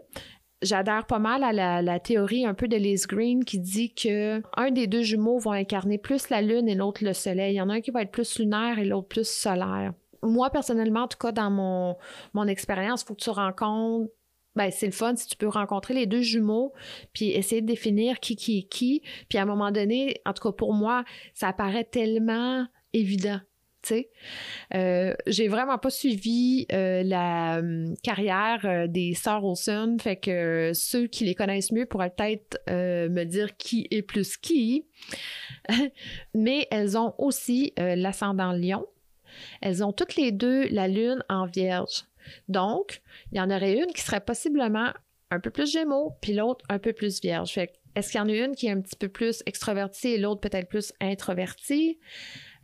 j'adhère pas mal à la, théorie un peu de Liz Green qui dit que un des deux jumeaux vont incarner plus la lune et l'autre le soleil. Il y en a un qui va être plus lunaire et l'autre plus solaire. Moi, personnellement, en tout cas, dans mon, mon expérience, il faut que tu rencontres ben, c'est le fun si tu peux rencontrer les deux jumeaux, puis essayer de définir qui qui est qui. Puis à un moment donné, en tout cas pour moi, ça apparaît tellement évident. Euh, j'ai vraiment pas suivi euh, la euh, carrière des sœurs Olsen, fait que ceux qui les connaissent mieux pourraient peut-être euh, me dire qui est plus qui. [LAUGHS] Mais elles ont aussi euh, l'ascendant Lion. Elles ont toutes les deux la lune en Vierge. Donc, il y en aurait une qui serait possiblement un peu plus Gémeaux, puis l'autre un peu plus Vierge. Fait est-ce qu'il y en a une qui est un petit peu plus extrovertie et l'autre peut-être plus introvertie?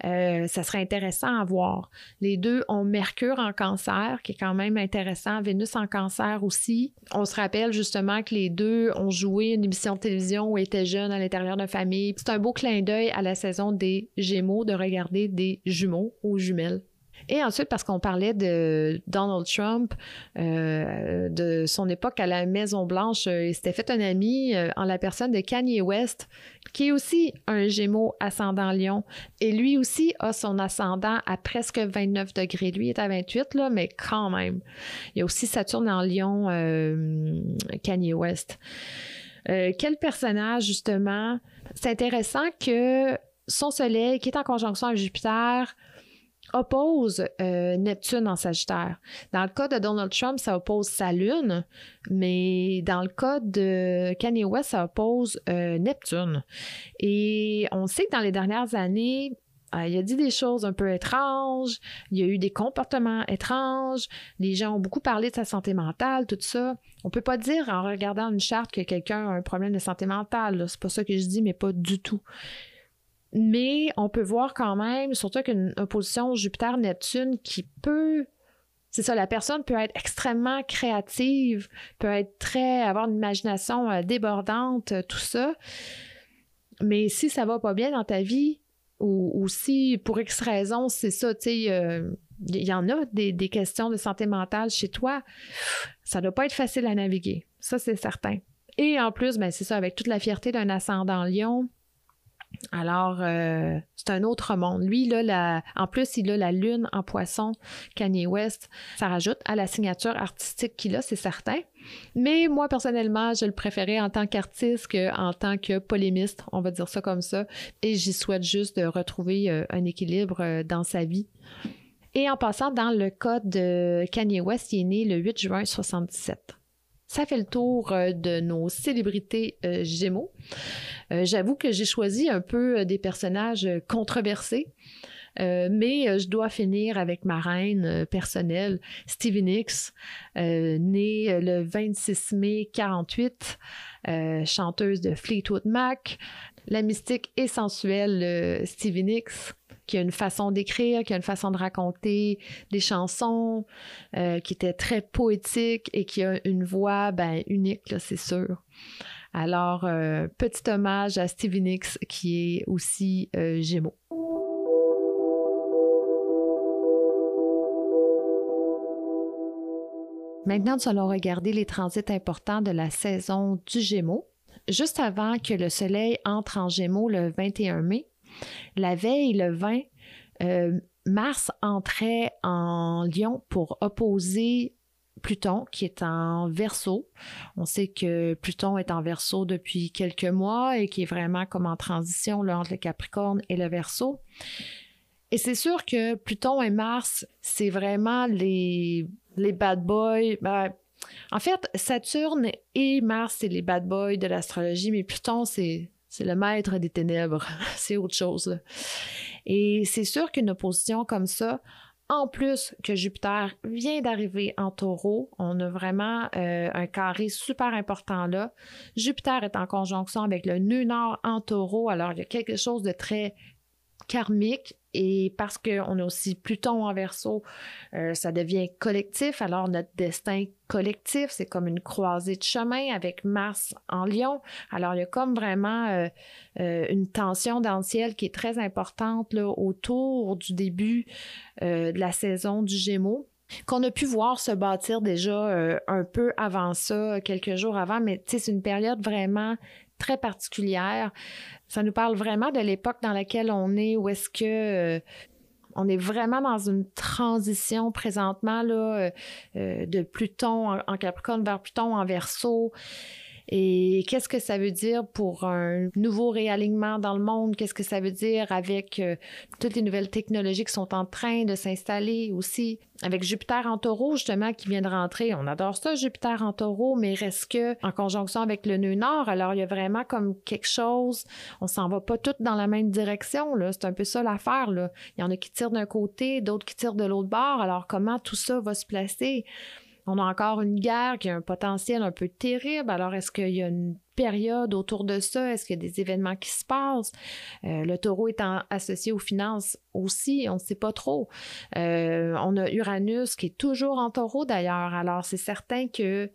Euh, ça serait intéressant à voir. Les deux ont Mercure en cancer, qui est quand même intéressant, Vénus en cancer aussi. On se rappelle justement que les deux ont joué une émission de télévision où étaient jeunes à l'intérieur de famille. C'est un beau clin d'œil à la saison des Gémeaux de regarder des jumeaux ou jumelles. Et ensuite, parce qu'on parlait de Donald Trump, euh, de son époque à la Maison-Blanche, euh, il s'était fait un ami euh, en la personne de Kanye West, qui est aussi un gémeau ascendant lion. Et lui aussi a son ascendant à presque 29 degrés. Lui est à 28, là, mais quand même. Il y a aussi Saturne en lion, Kanye West. Quel personnage, justement? C'est intéressant que son soleil, qui est en conjonction avec Jupiter, oppose euh, Neptune en Sagittaire. Dans le cas de Donald Trump, ça oppose sa Lune, mais dans le cas de Kanye West, ça oppose euh, Neptune. Et on sait que dans les dernières années, euh, il a dit des choses un peu étranges, il y a eu des comportements étranges, les gens ont beaucoup parlé de sa santé mentale, tout ça. On peut pas dire en regardant une charte que quelqu'un a un problème de santé mentale, c'est pas ça que je dis, mais pas du tout. Mais on peut voir quand même, surtout qu'une opposition Jupiter-Neptune qui peut c'est ça, la personne peut être extrêmement créative, peut être très, avoir une imagination euh, débordante, euh, tout ça. Mais si ça va pas bien dans ta vie, ou, si pour X raison, c'est ça, tu sais, euh, il y en a des, des, questions de santé mentale chez toi, ça doit pas être facile à naviguer. Ça, c'est certain. Et en plus, ben, c'est ça, avec toute la fierté d'un ascendant lion, alors, euh, c'est un autre monde. Lui, là, en plus, il a la lune en poisson, Kanye West. Ça rajoute à la signature artistique qu'il a, c'est certain. Mais moi, personnellement, je le préférais en tant qu'artiste qu'en tant que polémiste, on va dire ça comme ça. Et j'y souhaite juste de retrouver euh, un équilibre euh, dans sa vie. Et en passant, dans le cas de Kanye West, il est né le 8 juin 1977. Ça fait le tour de nos célébrités Gémeaux. Euh, j'avoue que j'ai choisi un peu euh, des personnages euh, controversés. mais je dois finir avec ma reine personnelle, Stevie Nicks, née le 26 mai 48, chanteuse de Fleetwood Mac, la mystique et sensuelle Stevie Nicks, qui a une façon d'écrire, qui a une façon de raconter des chansons, qui était très poétique et qui a une voix ben, unique, c'est sûr. Alors, euh, petit hommage à Stevie Nicks qui est aussi euh, Gémeaux. Maintenant, nous allons regarder les transits importants de la saison du Gémeaux. Juste avant que le Soleil entre en Gémeaux le 21 mai, la veille, le 20, euh, Mars entrait en Lion pour opposer Pluton qui est en verso. On sait que Pluton est en verso depuis quelques mois et qui est vraiment comme en transition entre le Capricorne et le verso. Et c'est sûr que Pluton et Mars, c'est vraiment les, les bad boys. Ben, en fait, Saturne et Mars, c'est les bad boys de l'astrologie, mais Pluton, c'est c'est le maître des ténèbres. [LAUGHS] c'est autre chose. Et c'est sûr qu'une opposition comme ça, en plus que Jupiter vient d'arriver en taureau, on a vraiment euh, un carré super important là. Jupiter est en conjonction avec le nœud nord en taureau, alors il y a quelque chose de très karmique et parce qu'on a aussi Pluton en verso, euh, ça devient collectif. Alors notre destin collectif, c'est comme une croisée de chemin avec Mars en lion. Alors il y a comme vraiment euh, euh, une tension dans le ciel qui est très importante autour du début de la saison du Gémeaux qu'on a pu voir se bâtir déjà un peu avant ça, quelques jours avant, mais c'est une période vraiment très particulière. Ça nous parle vraiment de l'époque dans laquelle on est, où est-ce que euh, on est vraiment dans une transition présentement là, euh, euh, de Pluton en, en, Capricorne vers Pluton en Verseau. Et qu'est-ce que ça veut dire pour un nouveau réalignement dans le monde? Qu'est-ce que ça veut dire avec euh, toutes les nouvelles technologies qui sont en train de s'installer aussi? Avec Jupiter en taureau, justement, qui vient de rentrer. On adore ça, Jupiter en taureau, mais reste que en conjonction avec le nœud nord. Alors, il y a vraiment comme quelque chose. On s'en va pas toutes dans la même direction. C'est un peu ça l'affaire. Il y en a qui tirent d'un côté, d'autres qui tirent de l'autre bord. Alors, comment tout ça va se placer? On a encore une guerre qui a un potentiel un peu terrible. Alors, est-ce qu'il y a une période autour de ça? Est-ce qu'il y a des événements qui se passent? Euh, le taureau étant associé aux finances aussi, on ne sait pas trop. Euh, on a Uranus qui est toujours en taureau d'ailleurs. Alors, c'est certain que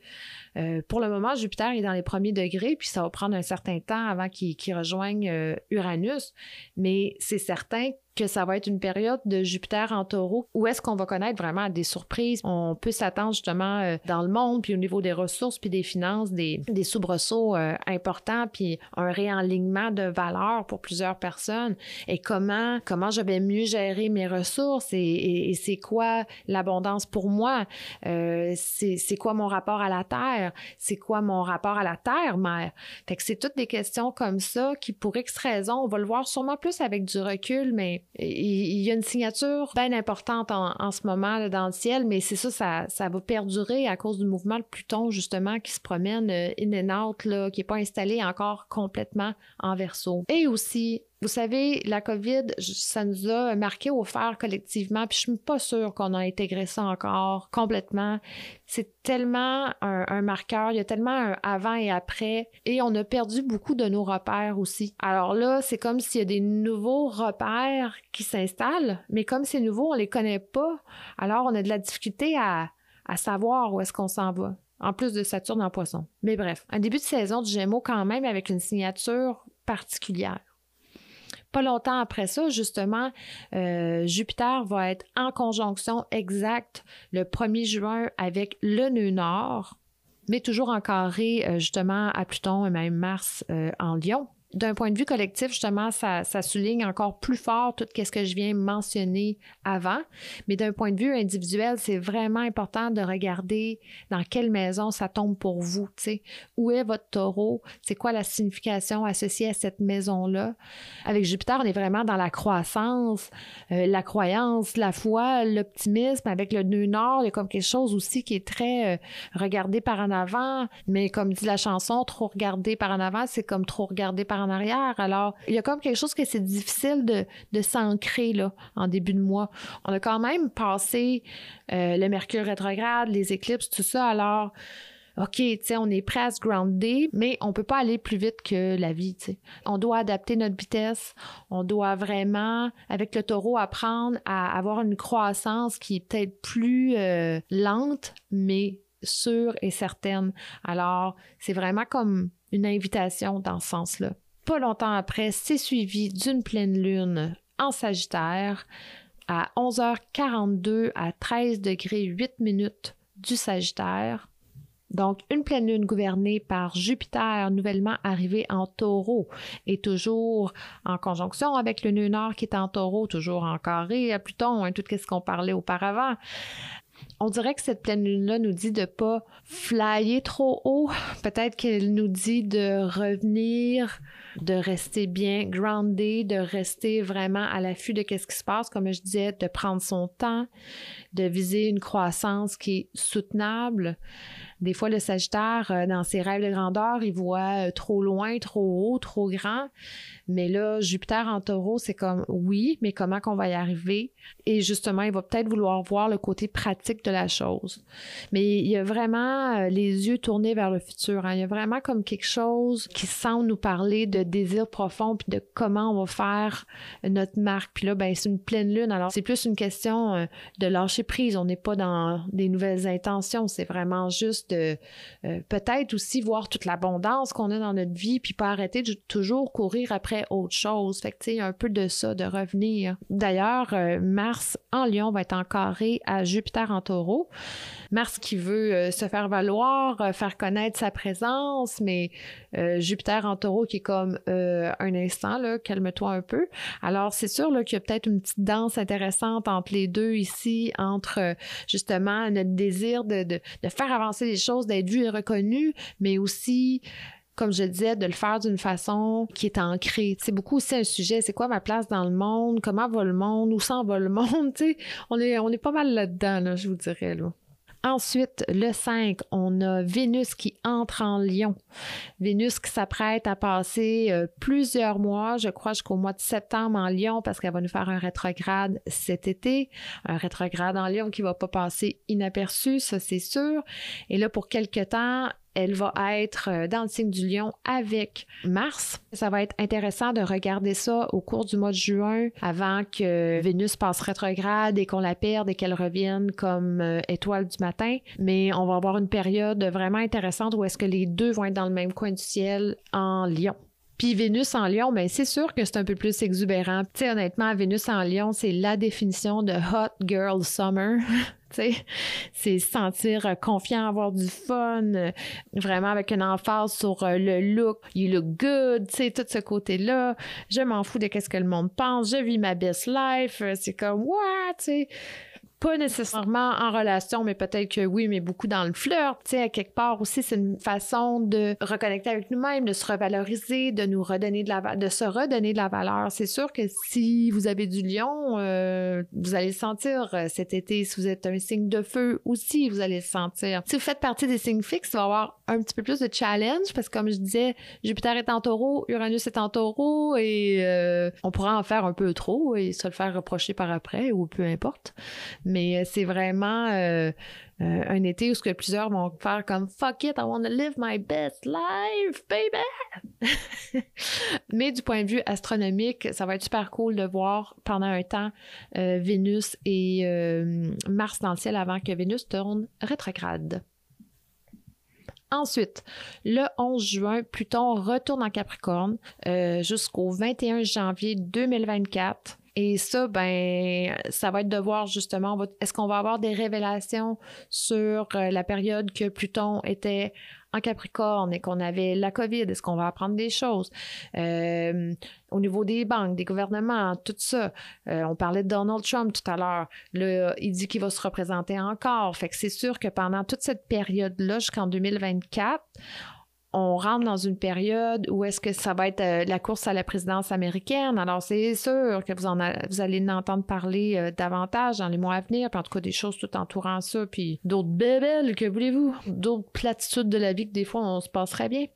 euh, pour le moment, Jupiter est dans les premiers degrés, puis ça va prendre un certain temps avant qu'il rejoigne Uranus. Mais c'est certain que ça va être une période de Jupiter en taureau où est-ce qu'on va connaître vraiment des surprises. On peut s'attendre justement euh, dans le monde, puis au niveau des ressources, puis des finances, des, soubresauts euh, importants, puis un réalignement de valeur pour plusieurs personnes. Et comment, comment je vais mieux gérer mes ressources et, c'est quoi l'abondance pour moi? Euh, c'est quoi mon rapport à la terre? C'est quoi mon rapport à la terre, mère? Fait que c'est toutes des questions comme ça qui, pour X raisons, on va le voir sûrement plus avec du recul, mais Il y a une signature bien importante en, ce moment là, dans le ciel, mais c'est ça, ça, ça, va perdurer à cause du mouvement de Pluton, justement, qui se promène euh, in and out, là, qui n'est pas installé encore complètement en verso. Et aussi, vous savez, la COVID, ça nous a marqué au fer collectivement, puis je suis pas sûre qu'on a intégré ça encore complètement. C'est tellement un, marqueur, il y a tellement un avant et après, et on a perdu beaucoup de nos repères aussi. Alors là, c'est comme s'il y a des nouveaux repères qui s'installent, mais comme c'est nouveau, on les connaît pas, alors on a de la difficulté à, à savoir où est-ce qu'on s'en va en plus de Saturne en poisson. Mais bref, un début de saison du Gémeaux quand même avec une signature particulière. Pas longtemps après ça, justement, euh, Jupiter va être en conjonction exacte le 1er juin avec le nœud nord, mais toujours en carré, euh, justement, à Pluton et même Mars euh, en Lion d'un point de vue collectif, justement, ça, souligne encore plus fort tout ce que je viens mentionner avant. Mais d'un point de vue individuel, c'est vraiment important de regarder dans quelle maison ça tombe pour vous. sais. Où est votre taureau? C'est quoi la signification associée à cette maison-là? Avec Jupiter, on est vraiment dans la croissance, euh, la croyance, la foi, l'optimisme. Avec le nœud nord, il y a comme quelque chose aussi qui est très euh, regardé par en avant. Mais comme dit la chanson, trop regardé par en avant, c'est comme trop regardé par en arrière. Alors, il y a comme quelque chose que c'est difficile de, s'ancrer là, en début de mois. On a quand même passé euh, le Mercure rétrograde, les éclipses, tout ça. Alors, OK, tu sais, on est prêt à se grounder, mais on peut pas aller plus vite que la vie. On doit adapter notre vitesse. On doit vraiment, avec le taureau, apprendre à avoir une croissance qui est peut-être plus euh, lente, mais sûre et certaine. Alors, c'est vraiment comme une invitation dans ce sens-là. Pas longtemps après, c'est suivi d'une pleine lune en Sagittaire à 11h42 à 13 degrés 8 minutes du Sagittaire. Donc, une pleine lune gouvernée par Jupiter, nouvellement arrivé en taureau, et toujours en conjonction avec le nœud nord qui est en taureau, toujours en carré à Pluton, hein, tout ce qu'on parlait auparavant on dirait que cette pleine lune-là nous dit de pas flyer trop haut. Peut-être qu'elle nous dit de revenir, de rester bien grounded, de rester vraiment à l'affût de ce qui se passe, comme je disais, de prendre son temps, de viser une croissance qui est soutenable. Des fois, le Sagittaire, euh, dans ses rêves de grandeur, il voit euh, trop loin, trop haut, trop grand. Mais là, Jupiter en taureau, c'est comme oui, mais comment qu'on va y arriver? Et justement, il va peut-être vouloir voir le côté pratique de la chose. Mais il y a vraiment euh, les yeux tournés vers le futur. Hein. Il y a vraiment comme quelque chose qui semble nous parler de désir profond puis de comment on va faire notre marque. Puis là, ben, c'est une pleine lune. Alors, c'est plus une question de lâcher prise. On n'est pas dans des nouvelles intentions. C'est vraiment juste de euh, peut-être aussi voir toute l'abondance qu'on a dans notre vie, puis pas arrêter de toujours courir après autre chose. Fait que, tu sais, un peu de ça, de revenir. D'ailleurs, euh, Mars en Lion va être en carré à Jupiter en taureau. Mars qui veut euh, se faire valoir, faire connaître sa présence, mais Jupiter en taureau qui est comme un instant, là, calme-toi un peu. Alors, c'est sûr qu'il y a peut-être une petite danse intéressante entre les deux ici, entre justement notre désir de, de, faire avancer les choses, d'être vu et reconnu, mais aussi comme je disais, de le faire d'une façon qui est ancrée. C'est beaucoup aussi un sujet, c'est quoi ma place dans le monde, comment va le monde, où s'en va le monde, [LAUGHS] tu. On est, on est pas mal là-dedans, là, je vous dirais, là. Ensuite, le 5, on a Vénus qui entre en Lion. Vénus qui s'apprête à passer euh, plusieurs mois, je crois jusqu'au mois de septembre en Lion parce qu'elle va nous faire un rétrograde cet été. Un rétrograde en Lion qui va pas passer inaperçu, ça c'est sûr. Et là, pour quelque temps, elle va être euh, dans le signe du lion avec Mars. Ça va être intéressant de regarder ça au cours du mois de juin avant que Vénus passe rétrograde et qu'on la perde et qu'elle revienne comme euh, étoile du matin. Mais on va avoir une période vraiment intéressante où est-ce que les deux vont être dans le même coin du ciel en lion. Puis Vénus en Lion, ben c'est sûr que c'est un peu plus exubérant. Tu honnêtement, Vénus en Lion, c'est la définition de hot girl summer. [LAUGHS] c'est se sentir confiant, avoir du fun, vraiment avec une emphase sur euh, le look, you look good, tout ce côté-là. Je m'en fous de qu'est-ce que le monde pense, je vis ma best life, c'est comme, what, tu sais? Pas nécessairement en relation, mais peut-être que oui, mais beaucoup dans le flirt. Tu sais, à quelque part aussi, c'est une façon de reconnecter avec nous-mêmes, de se revaloriser, de nous redonner de la, de se redonner de la valeur. C'est sûr que si vous avez du lion, euh, vous allez le sentir euh, cet été. Si vous êtes un signe de feu aussi, vous allez le sentir. Si vous faites partie des signes fixes, il va y avoir un petit peu plus de challenge parce que comme je disais, Jupiter est en taureau, Uranus est en taureau et euh, on pourra en faire un peu trop et se le faire reprocher par après ou peu importe. Euh, c'est vraiment euh, euh, un été où ce que plusieurs vont faire comme fuck it, I want to live my best life, baby. [LAUGHS] Mais du point de vue astronomique, ça va être super cool de voir pendant un temps Vénus et Mars dans le ciel avant que Vénus tourne rétrograde. Ensuite, le 11 juin, Pluton retourne en Capricorne jusqu'au 21 janvier 2024. Et ça, ben, ça va être de voir justement, est-ce qu'on va avoir des révélations sur euh, la période que Pluton était en Capricorne et qu'on avait la COVID, est-ce qu'on va apprendre des choses? Euh, au niveau des banques, des gouvernements, tout ça. Euh, on parlait de Donald Trump tout à l'heure. il dit qu'il va se représenter encore. Fait que c'est sûr que pendant toute cette période-là, jusqu'en 2024, on rentre dans une période où est-ce que ça va être euh, la course à la présidence américaine? Alors, c'est sûr que vous, allez en entendre parler euh, davantage dans les mois à venir, puis en tout cas des choses tout entourant ça, puis d'autres bébelles, que voulez-vous, d'autres platitudes de la vie que des fois on se passerait bien.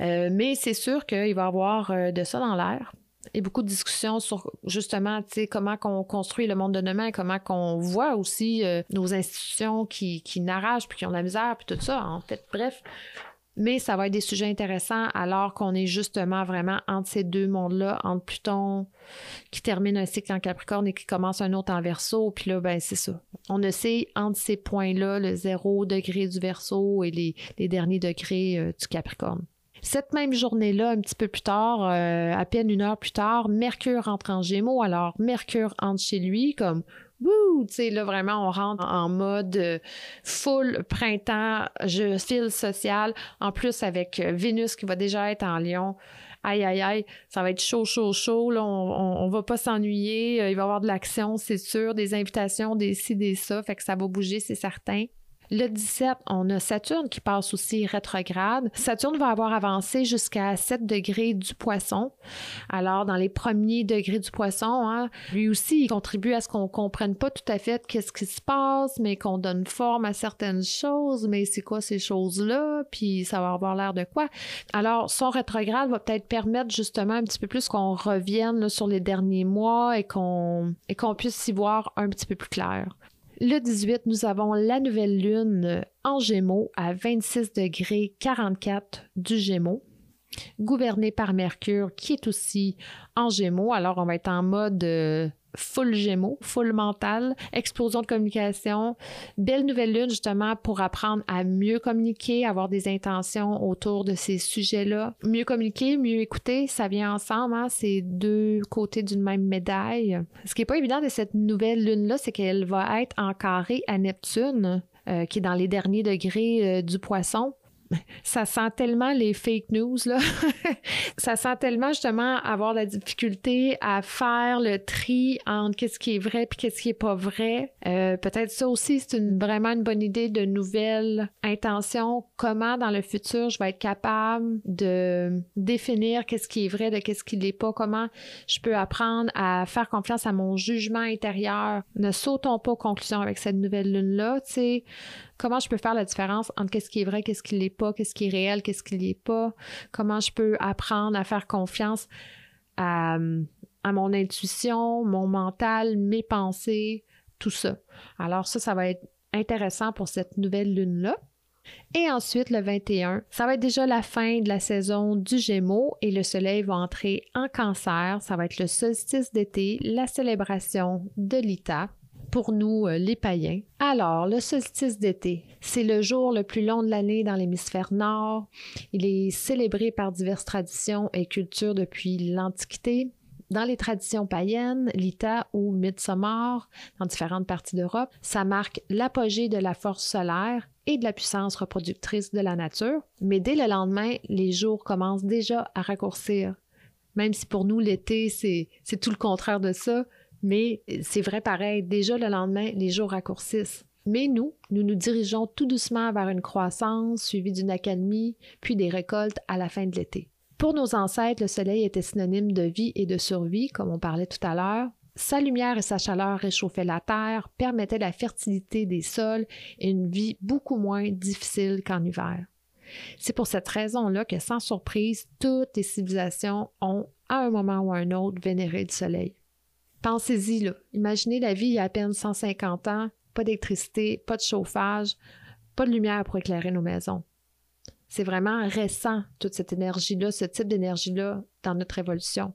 Euh, mais c'est sûr qu'il va y avoir de ça dans l'air. Et beaucoup de discussions sur justement comment qu'on construit le monde de demain, comment qu'on voit aussi nos institutions qui, qui n'arrachent, puis qui ont la misère, puis tout ça. En fait, bref, mais ça va être des sujets intéressants alors qu'on est justement vraiment entre ces deux mondes-là, entre Pluton qui termine un cycle en Capricorne et qui commence un autre en Verseau. Puis là, ben c'est ça. On essaie entre ces points-là, le zéro degré du Verseau et les, derniers degrés euh, du Capricorne. Cette même journée-là, un petit peu plus tard, euh, à peine une heure plus tard, Mercure entre en Gémeaux. Alors, Mercure entre chez lui comme Wouh! Tu sais, là, vraiment, on rentre en mode euh, full printemps, je file social. En plus, avec euh, Vénus qui va déjà être en Lion. Aïe, aïe, aïe, ça va être chaud, chaud, chaud. Là, on, on, va pas s'ennuyer. Euh, il va y avoir de l'action, c'est sûr, des invitations, des ci, des ça. Fait que ça va bouger, c'est certain. Le 17, on a Saturne qui passe aussi rétrograde. Saturne va avoir avancé jusqu'à 7 degrés du poisson. Alors, dans les premiers degrés du poisson, hein, lui aussi, il contribue à ce qu'on comprenne pas tout à fait qu'est-ce qui se passe, mais qu'on donne forme à certaines choses. Mais c'est quoi ces choses-là? Puis ça va avoir l'air de quoi? Alors, son rétrograde va peut-être permettre justement un petit peu plus qu'on revienne sur les derniers mois et qu'on et qu'on puisse s'y voir un petit peu plus clair. Le 18, nous avons la nouvelle lune en Gémeaux à 26 degrés 44 du Gémeaux, gouvernée par Mercure qui est aussi en Gémeaux. Alors on va être en mode euh, full gémeaux, full mental, explosion de communication, belle nouvelle lune justement pour apprendre à mieux communiquer, avoir des intentions autour de ces sujets-là. Mieux communiquer, mieux écouter, ça vient ensemble, hein? c'est deux côtés d'une même médaille. Ce qui est pas évident de cette nouvelle lune-là, c'est qu'elle va être en carré à Neptune. Euh, qui est dans les derniers degrés euh, du poisson ça sent tellement les fake news, là. [LAUGHS] ça sent tellement justement avoir la difficulté à faire le tri entre qu'est-ce qui est vrai et qu'est-ce qui est pas vrai. Euh, peut-être ça aussi, c'est vraiment une bonne idée de nouvelles intentions. Comment dans le futur je vais être capable de définir qu'est-ce qui est vrai de qu'est-ce qui l'est pas? Comment je peux apprendre à faire confiance à mon jugement intérieur? Ne sautons pas aux conclusions avec cette nouvelle lune-là, tu sais comment je peux faire la différence entre qu'est-ce qui est vrai, qu'est-ce qui l'est pas, qu'est-ce qui est réel, qu'est-ce qui l'est pas, comment je peux apprendre à faire confiance à, mon intuition, mon mental, mes pensées, tout ça. Alors ça, ça va être intéressant pour cette nouvelle lune-là. Et ensuite, le 21, ça va être déjà la fin de la saison du Gémeaux et le Soleil va entrer en cancer. Ça va être le solstice d'été, la célébration de l'ITA pour nous, euh, les païens. Alors, le solstice d'été, c'est le jour le plus long de l'année dans l'hémisphère nord. Il est célébré par diverses traditions et cultures depuis l'Antiquité. Dans les traditions païennes, l'Ita ou Midsommar, dans différentes parties d'Europe, ça marque l'apogée de la force solaire et de la puissance reproductrice de la nature. Mais dès le lendemain, les jours commencent déjà à raccourcir. Même si pour nous, l'été, c'est tout le contraire de ça, Mais c'est vrai pareil, déjà le lendemain, les jours raccourcissent. Mais nous, nous nous dirigeons tout doucement vers une croissance suivie d'une accalmie, puis des récoltes à la fin de l'été. Pour nos ancêtres, le soleil était synonyme de vie et de survie, comme on parlait tout à l'heure. Sa lumière et sa chaleur réchauffaient la terre, permettaient la fertilité des sols et une vie beaucoup moins difficile qu'en hiver. C'est pour cette raison-là que, sans surprise, toutes les civilisations ont, à un moment ou à un autre, vénéré le soleil. Pensez-y. Imaginez la vie il y a à peine 150 ans, pas d'électricité, pas de chauffage, pas de lumière pour éclairer nos maisons. C'est vraiment récent, toute cette énergie-là, ce type d'énergie-là dans notre évolution.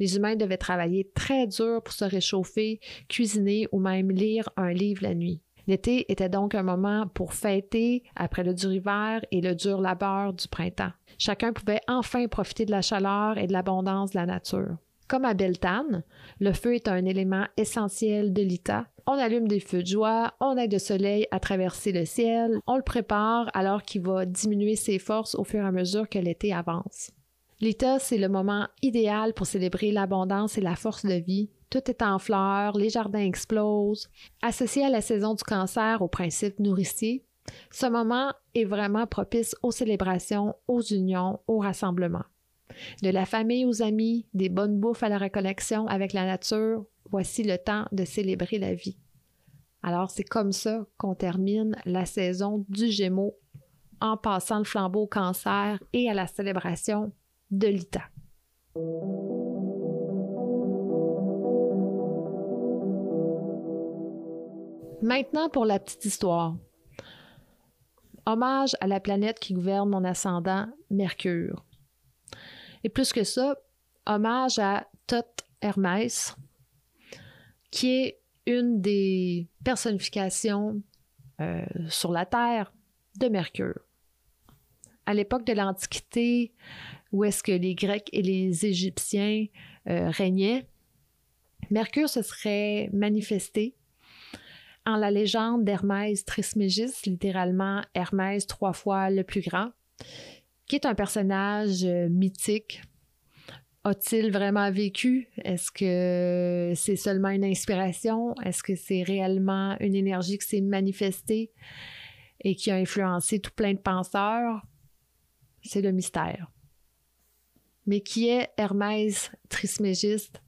Les humains devaient travailler très dur pour se réchauffer, cuisiner ou même lire un livre la nuit. L'été était donc un moment pour fêter après le dur hiver et le dur labeur du printemps. Chacun pouvait enfin profiter de la chaleur et de l'abondance de la nature. Comme à Beltane, le feu est un élément essentiel de l'ITA. On allume des feux de joie, on aide le soleil à traverser le ciel, on le prépare alors qu'il va diminuer ses forces au fur et à mesure que l'été avance. L'ITA, c'est le moment idéal pour célébrer l'abondance et la force de vie. Tout est en fleurs, les jardins explosent. Associé à la saison du cancer au principe nourricier, ce moment est vraiment propice aux célébrations, aux unions, aux rassemblements. De la famille aux amis, des bonnes bouffes à la reconnexion avec la nature, voici le temps de célébrer la vie. Alors c'est comme ça qu'on termine la saison du Gémeaux en passant le flambeau au cancer et à la célébration de l'ITA. Maintenant pour la petite histoire. Hommage à la planète qui gouverne mon ascendant, Mercure. Et plus que ça, hommage à Thoth Hermès, qui est une des personnifications euh, sur la Terre de Mercure. À l'époque de l'Antiquité, où est-ce que les Grecs et les Égyptiens euh, régnaient, Mercure se serait manifesté en la légende d'Hermès Trismégis, littéralement Hermès trois fois le plus grand, qui est un personnage euh, mythique? A-t-il vraiment vécu? Est-ce que c'est seulement une inspiration? Est-ce que c'est réellement une énergie qui s'est manifestée et qui a influencé tout plein de penseurs? C'est le mystère. Mais qui est Hermès Trismégiste,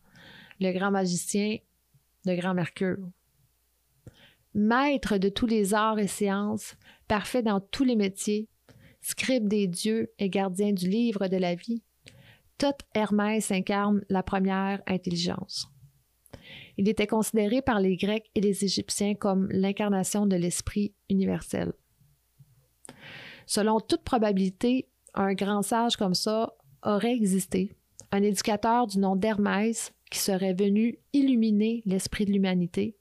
le grand magicien, le grand Mercure? Maître de tous les arts et sciences, parfait dans tous les métiers, scribe des dieux et gardien du livre de la vie, Thoth Hermès incarne la première intelligence. Il était considéré par les Grecs et les Égyptiens comme l'incarnation de l'esprit universel. Selon toute probabilité, un grand sage comme ça aurait existé, un éducateur du nom d'Hermès qui serait venu illuminer l'esprit de l'humanité.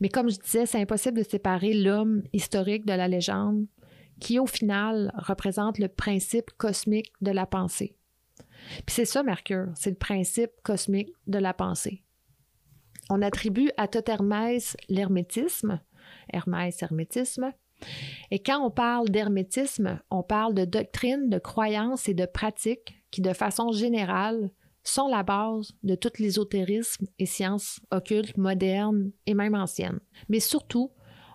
Mais comme je disais, c'est impossible de séparer l'homme historique de la légende, qui au final représente le principe cosmique de la pensée. Puis c'est ça, Mercure, c'est le principe cosmique de la pensée. On attribue à tout Hermès l'hermétisme, Hermès, hermétisme, et quand on parle d'hermétisme, on parle de doctrine, de croyances et de pratiques qui, de façon générale, sont la base de tout l'ésotérisme et sciences occultes modernes et même anciennes. Mais surtout,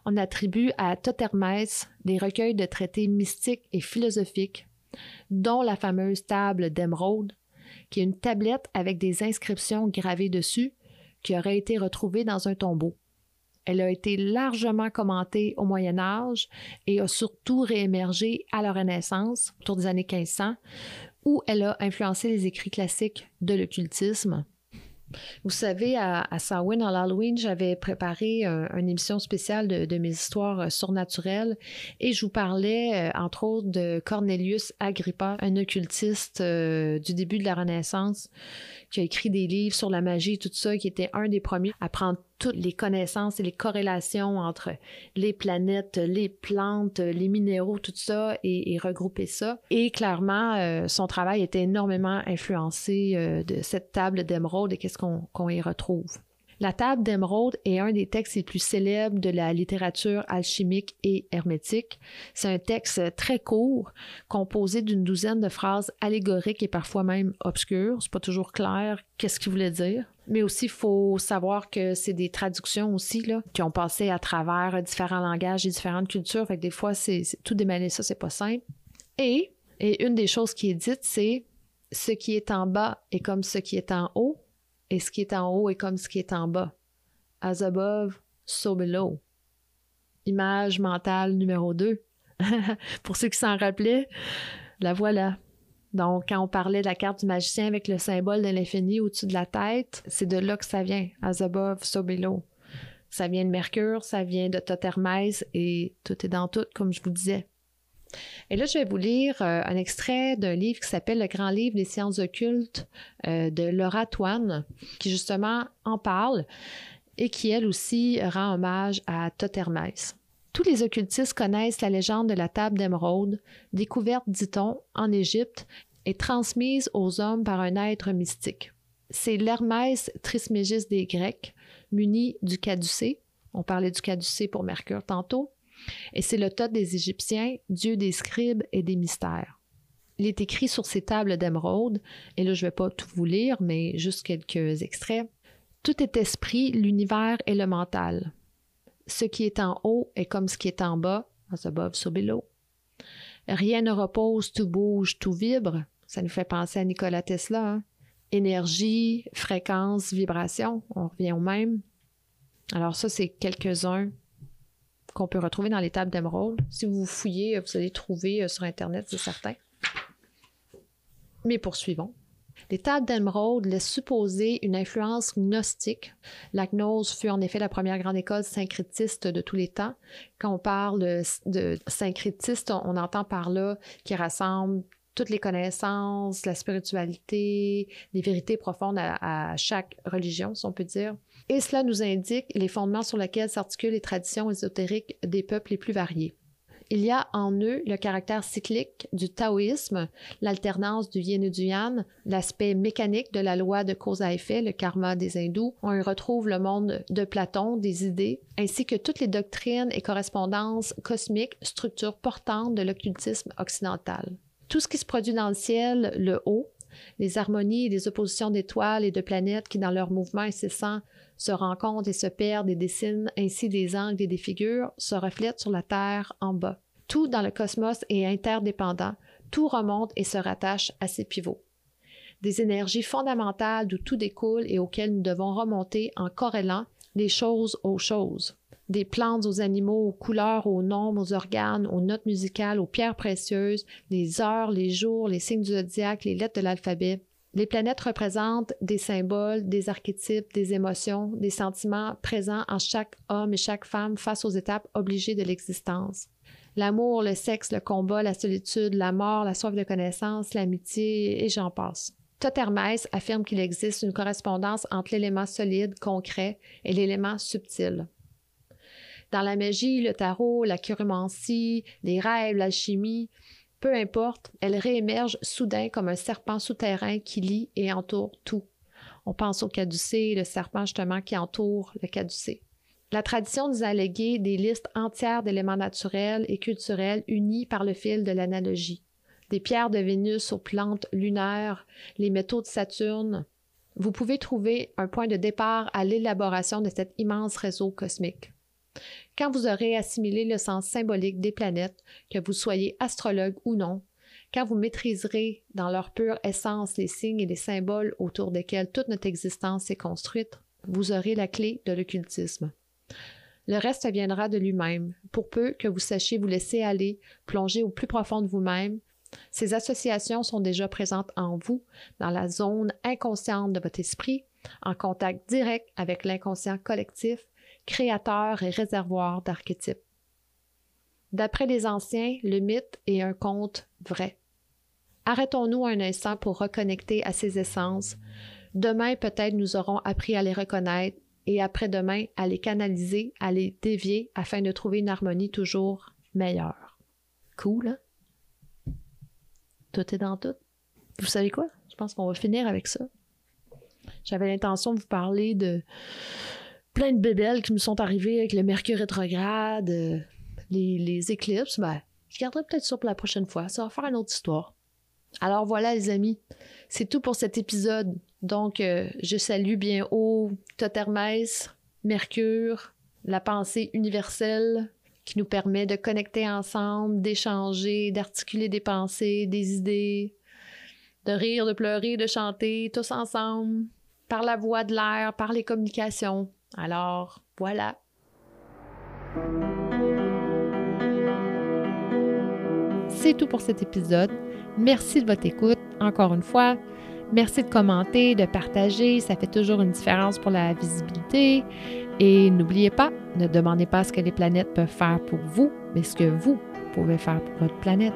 on attribue à Hermès des recueils de traités mystiques et philosophiques, dont la fameuse table d'émeraude, qui est une tablette avec des inscriptions gravées dessus qui aurait été retrouvée dans un tombeau. Elle a été largement commentée au Moyen Âge et a surtout réémergé à la Renaissance, autour des années 1500, où elle a influencé les écrits classiques de l'occultisme. Vous savez, à, Samhain, en Halloween, j'avais préparé une émission spéciale de, mes histoires euh, surnaturelles et je vous parlais, euh, entre autres, de Cornelius Agrippa, un occultiste euh, du début de la Renaissance qui a écrit des livres sur la magie et tout ça, qui était un des premiers à prendre toutes les connaissances et les corrélations entre les planètes, les plantes, les minéraux, tout ça, et, regrouper ça. Et clairement, euh, son travail était énormément influencé euh, de cette table d'émeraude et qu'est-ce qu'on y retrouve. La table d'émeraude est un des textes les plus célèbres de la littérature alchimique et hermétique. C'est un texte très court, composé d'une douzaine de phrases allégoriques et parfois même obscures. C'est pas toujours clair qu'est-ce qu'il voulait dire. Mais aussi, il faut savoir que c'est des traductions aussi, là, qui ont passé à travers différents langages et différentes cultures. Fait que des fois, c'est tout démêler ça, c'est pas simple. Et, et une des choses qui est dite, c'est ce qui est en bas est comme ce qui est en haut, et ce qui est en haut est comme ce qui est en bas. As above, so below. Image mentale numéro 2. [LAUGHS] Pour ceux qui s'en rappelaient, la voilà. Donc, quand on parlait de la carte du magicien avec le symbole de l'infini au-dessus de la tête, c'est de là que ça vient. As above, so. Ça vient de Mercure, ça vient de Totermès et tout est dans tout, comme je vous disais. Et là, je vais vous lire euh, un extrait d'un livre qui s'appelle Le Grand Livre des sciences occultes euh, de Laura Toine, qui justement en parle et qui, elle aussi, rend hommage à Totermès. Tous les occultistes connaissent la légende de la table d'émeraude, découverte, dit-on, en Égypte et transmise aux hommes par un être mystique. C'est l'Hermès Trismégis des Grecs, muni du caducée. On parlait du caducée pour Mercure tantôt. Et c'est le Thoth des Égyptiens, dieu des scribes et des mystères. Il est écrit sur ces tables d'émeraude, et là je ne vais pas tout vous lire, mais juste quelques extraits. Tout est esprit, l'univers et le mental. Ce qui est en haut est comme ce qui est en bas, as above, so below. Rien ne repose, tout bouge, tout vibre. Ça nous fait penser à Nikola Tesla. hein. Énergie, fréquence, vibration, on revient au même. Alors ça, c'est quelques-uns qu'on peut retrouver dans les tables d'émeraude. Si vous fouillez, vous allez trouver euh, sur Internet, c'est certain. Mais poursuivons. Les tables d'émeraude laissent supposer une influence gnostique. La gnose fut en effet la première grande école syncrétiste de tous les temps. Quand on parle de syncrétiste, on, entend par là qui rassemble toutes les connaissances, la spiritualité, les vérités profondes à, à chaque religion, si on peut dire. Et cela nous indique les fondements sur lesquels s'articulent les traditions ésotériques des peuples les plus variés. Il y a en eux le caractère cyclique du taoïsme, l'alternance du yin et du yang, l'aspect mécanique de la loi de cause à effet, le karma des hindous. On y retrouve le monde de Platon, des idées, ainsi que toutes les doctrines et correspondances cosmiques, structures portantes de l'occultisme occidental. Tout ce qui se produit dans le ciel, le haut, les harmonies et les oppositions d'étoiles et de planètes qui, dans leur mouvement incessant, se rencontrent et se perdent et dessinent ainsi des angles et des figures, se reflètent sur la Terre en bas. Tout dans le cosmos est interdépendant, tout remonte et se rattache à ses pivots. Des énergies fondamentales d'où tout découle et auxquelles nous devons remonter en corrélant les choses aux choses. Des plantes aux animaux, aux couleurs, aux nombres, aux organes, aux notes musicales, aux pierres précieuses, les heures, les jours, les signes du zodiaque, les lettres de l'alphabet, les planètes représentent des symboles, des archétypes, des émotions, des sentiments présents en chaque homme et chaque femme face aux étapes obligées de l'existence. L'amour, le sexe, le combat, la solitude, la mort, la soif de connaissance, l'amitié, et j'en passe. Totermès affirme qu'il existe une correspondance entre l'élément solide, concret, et l'élément subtil. Dans la magie, le tarot, la chiromancie, les rêves, l'alchimie, peu importe, elle réémerge soudain comme un serpent souterrain qui lie et entoure tout. On pense au caducée, le serpent justement qui entoure le caducée. La tradition nous a légué des listes entières d'éléments naturels et culturels unis par le fil de l'analogie. Des pierres de Vénus aux plantes lunaires, les métaux de Saturne. Vous pouvez trouver un point de départ à l'élaboration de cet immense réseau cosmique. Quand vous aurez assimilé le sens symbolique des planètes, que vous soyez astrologue ou non, quand vous maîtriserez dans leur pure essence les signes et les symboles autour desquels toute notre existence est construite, vous aurez la clé de l'occultisme. Le reste viendra de lui-même, pour peu que vous sachiez vous laisser aller, plonger au plus profond de vous-même. Ces associations sont déjà présentes en vous, dans la zone inconsciente de votre esprit, en contact direct avec l'inconscient collectif, créateur et réservoir d'archétypes. D'après les anciens, le mythe est un conte vrai. Arrêtons-nous un instant pour reconnecter à ces essences. Demain, peut-être, nous aurons appris à les reconnaître et après-demain, à les canaliser, à les dévier afin de trouver une harmonie toujours meilleure. Cool, hein? Tout est dans tout. Vous savez quoi? Je pense qu'on va finir avec ça. J'avais l'intention de vous parler de plein de bébelles qui me sont arrivées avec le mercure rétrograde, euh, les, éclipses. Ben, je garderai peut-être ça pour la prochaine fois. Ça va faire une autre histoire. Alors voilà, les amis. C'est tout pour cet épisode. Donc, euh, je salue bien haut Totermès, Mercure, la pensée universelle qui nous permet de connecter ensemble, d'échanger, d'articuler des pensées, des idées, de rire, de pleurer, de chanter, tous ensemble, par la voix de l'air, par les communications. Alors, voilà. C'est tout pour cet épisode. Merci de votre écoute. Encore une fois, merci de commenter, de partager. Ça fait toujours une différence pour la visibilité. Et n'oubliez pas, ne demandez pas ce que les planètes peuvent faire pour vous, mais ce que vous pouvez faire pour votre planète.